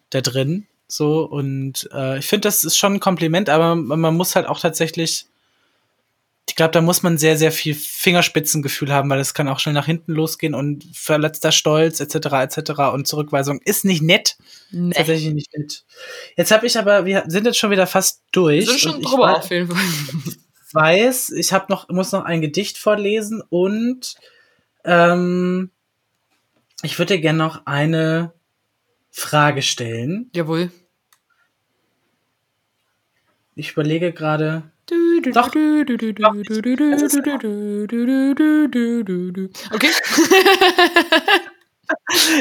da drin. So, und äh, ich finde, das ist schon ein Kompliment, aber man muss halt auch tatsächlich, ich glaube, da muss man sehr, sehr viel Fingerspitzengefühl haben, weil es kann auch schnell nach hinten losgehen und verletzter Stolz etc. etc. und Zurückweisung ist nicht nett. nee. Tatsächlich nicht nett. Jetzt habe ich aber, wir sind jetzt schon wieder fast durch. Wir sind schon drüber auf jeden Fall. weiß, ich habe noch, muss noch ein Gedicht vorlesen und ähm, ich würde dir gerne noch eine Frage stellen. Jawohl. Ich überlege gerade. Doch. Okay.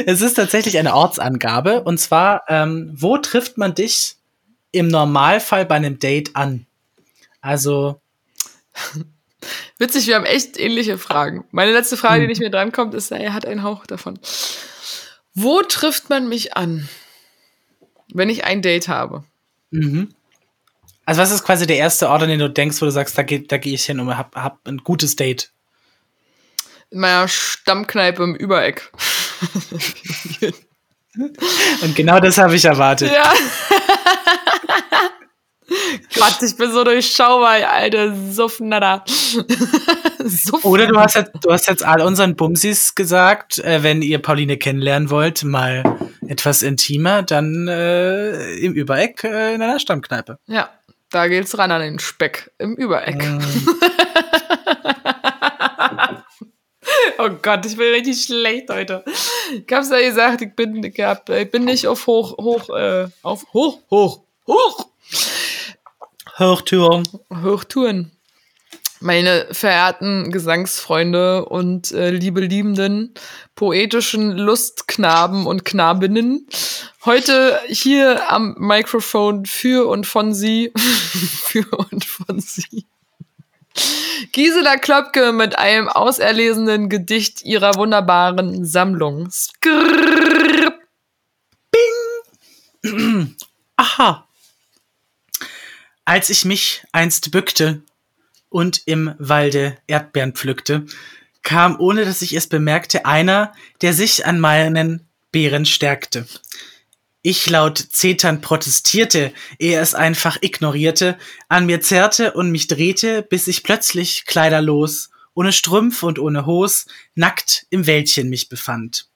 Es ist tatsächlich eine Ortsangabe und zwar, ähm, wo trifft man dich im Normalfall bei einem Date an? Also, Witzig, wir haben echt ähnliche Fragen. Meine letzte Frage, die nicht mehr drankommt, ist, er hat einen Hauch davon. Wo trifft man mich an, wenn ich ein Date habe? mhm. also was ist quasi der erste Ort, an den du denkst, wo du sagst, da gehe da geh ich hin und hab, hab ein gutes Date? In meiner Stammkneipe im Übereck. Und genau das habe ich erwartet. ja. Gott, ich bin so durchschaubar, alte Suffnatter. Suff. Oder du hast jetzt, du hast jetzt all unseren Bumsis gesagt, äh, wenn ihr Pauline kennenlernen wollt, mal etwas intimer, dann äh, im Übereck äh, in einer Stammkneipe. Ja, da geht's ran an den Speck im Übereck. Oh Gott, ich bin richtig schlecht heute. Ich hab's ja gesagt, ich bin, ich hab, ich bin nicht auf hoch, hoch, äh, auf hoch, hoch, hoch, Hochtürm. Hochtouren. Meine verehrten Gesangsfreunde und äh, liebe Liebenden, poetischen Lustknaben und Knabinnen, heute hier am Mikrofon für und von Sie, für und von Sie. Gisela Klopke mit einem auserlesenen Gedicht ihrer wunderbaren Sammlung. Skrrr. Aha. Als ich mich einst bückte und im Walde Erdbeeren pflückte, kam, ohne dass ich es bemerkte, einer, der sich an meinen Beeren stärkte. Ich laut zetern protestierte, er es einfach ignorierte, an mir zerrte und mich drehte, bis ich plötzlich kleiderlos, ohne Strümpf und ohne Hos, nackt im Wäldchen mich befand.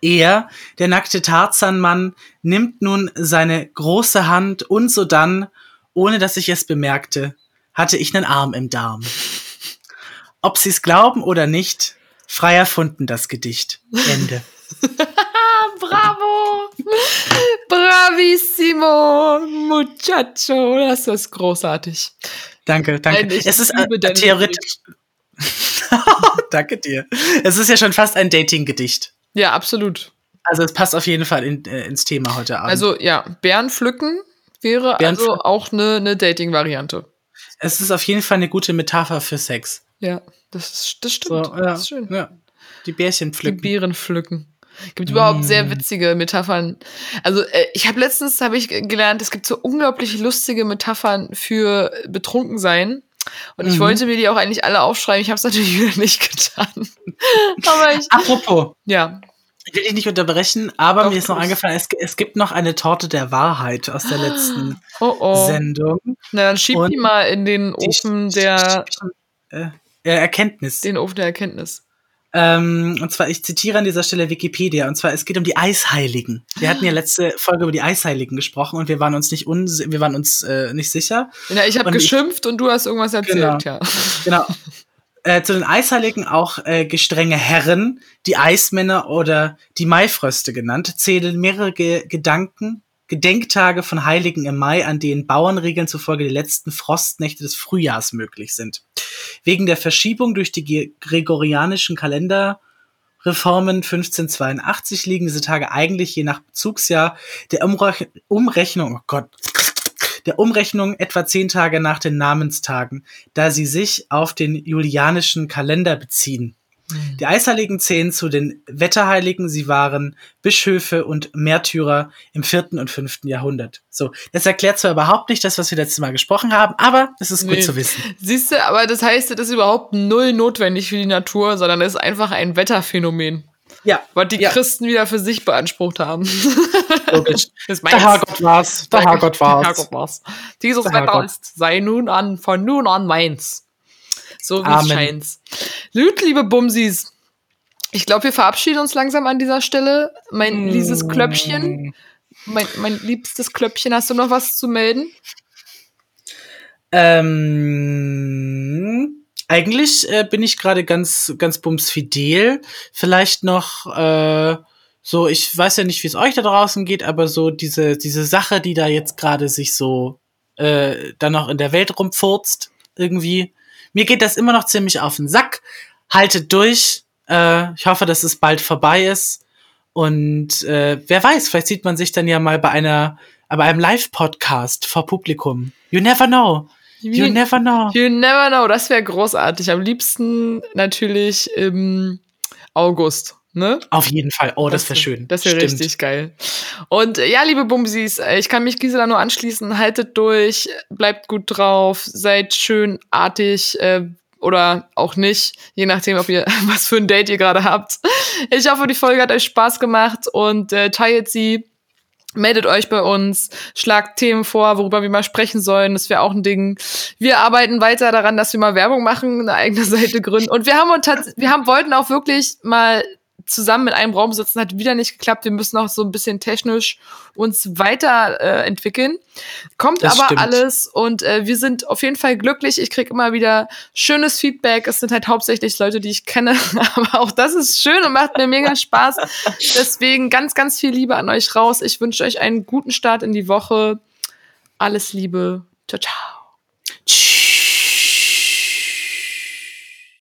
Er, der nackte Tarzanmann, nimmt nun seine große Hand und sodann, ohne dass ich es bemerkte, hatte ich nen Arm im Darm. Ob sie's glauben oder nicht, frei erfunden das Gedicht. Ende. Bravo! Bravissimo, Muchacho. Das ist großartig. Danke, danke. Nein, es ist äh, theoretisch. danke dir. Es ist ja schon fast ein Dating-Gedicht. Ja, absolut. Also es passt auf jeden Fall in, äh, ins Thema heute Abend. Also ja, Bären pflücken wäre Bären also auch eine, eine Dating-Variante. es ist auf jeden Fall eine gute Metapher für Sex. Ja, das, ist, das stimmt. So, ja, Das ist schön. ja. Die Bärchen Die pflücken. Beeren pflücken. Gibt überhaupt Mm. sehr witzige Metaphern. Also äh, ich habe letztens habe ich gelernt, es gibt so unglaublich lustige Metaphern für Betrunkensein. Und ich Mhm. wollte mir die auch eigentlich alle aufschreiben. Ich habe es natürlich wieder nicht getan. Aber ich, Apropos, ja, ich will dich nicht unterbrechen, aber Doch, mir ist noch eingefallen, es, es gibt noch eine Torte der Wahrheit aus der letzten oh oh. Sendung. Na, dann schieb Und die mal in den Die Ofen sch- der, äh, äh, Erkenntnis. den Ofen der Erkenntnis. Ähm, und zwar, ich zitiere an dieser Stelle Wikipedia, und zwar, es geht um die Eisheiligen. Wir hatten ja letzte Folge über die Eisheiligen gesprochen und wir waren uns nicht uns wir waren uns äh, nicht sicher. Ja, ich habe geschimpft ich, und du hast irgendwas erzählt, genau, ja. Genau. Äh, zu den Eisheiligen auch äh, gestrenge Herren, die Eismänner oder die Maifröste genannt, zählen mehrere Ge Gedanken, Gedenktage von Heiligen im Mai, an denen Bauernregeln zufolge die letzten Frostnächte des Frühjahrs möglich sind. Wegen der Verschiebung durch die gregorianischen Kalenderreformen 1582 liegen diese Tage eigentlich je nach Bezugsjahr der Umrech Umrechnung, oh Gott, der Umrechnung etwa zehn Tage nach den Namenstagen, da sie sich auf den julianischen Kalender beziehen. Mhm. Die Eisheiligen zählen zu den Wetterheiligen. Sie waren Bischöfe und Märtyrer im vierten und fünften Jahrhundert. So, das erklärt zwar überhaupt nicht das, was wir letztes Mal gesprochen haben, aber es ist gut nee. zu wissen. Siehst du, aber das heißt, das ist überhaupt null notwendig für die Natur, sondern es ist einfach ein Wetterphänomen. Ja. Was die ja. Christen wieder für sich beansprucht haben. Logisch. Der Herrgott war's. Der Herrgott war's. Der Herrgott war's. Dieses der Wetter ist, sei nun an, von nun an meins. So wie es scheint. Gut, liebe Bumsis. Ich glaube, wir verabschieden uns langsam an dieser Stelle. Mein mm. liebstes Klöppchen. Mein, mein liebstes Klöppchen, hast du noch was zu melden? Ähm, eigentlich äh, bin ich gerade ganz, ganz bumsfidel. Vielleicht noch äh, so, ich weiß ja nicht, wie es euch da draußen geht, aber so diese, diese Sache, die da jetzt gerade sich so äh, dann noch in der Welt rumfurzt, irgendwie. Mir geht das immer noch ziemlich auf den Sack. Haltet durch. Äh, ich hoffe, dass es bald vorbei ist. Und äh, wer weiß, vielleicht sieht man sich dann ja mal bei einer, bei einem Live-Podcast vor Publikum. You never know. You, never know. You never know. Das wäre großartig. Am liebsten natürlich im August. Ne? Auf jeden Fall. Oh, das, das wäre schön. Das wäre richtig geil. Und äh, ja, liebe Bumsis, äh, ich kann mich Gisela nur anschließen. Haltet durch, bleibt gut drauf, seid schön artig äh, oder auch nicht, je nachdem, ob ihr was für ein Date ihr gerade habt. Ich hoffe, die Folge hat euch Spaß gemacht und äh, teilt sie. Meldet euch bei uns, schlagt Themen vor, worüber wir mal sprechen sollen. Das wäre auch ein Ding. Wir arbeiten weiter daran, dass wir mal Werbung machen, eine eigene Seite gründen. Und wir haben uns wir haben wollten auch wirklich mal zusammen in einem Raum sitzen, hat wieder nicht geklappt. Wir müssen auch so ein bisschen technisch uns weiterentwickeln. Äh, Kommt das aber stimmt. alles und äh, wir sind auf jeden Fall glücklich. Ich kriege immer wieder schönes Feedback. Es sind halt hauptsächlich Leute, die ich kenne, aber auch das ist schön und macht mir mega Spaß. Deswegen ganz, ganz viel Liebe an euch raus. Ich wünsche euch einen guten Start in die Woche. Alles Liebe. Ciao, ciao.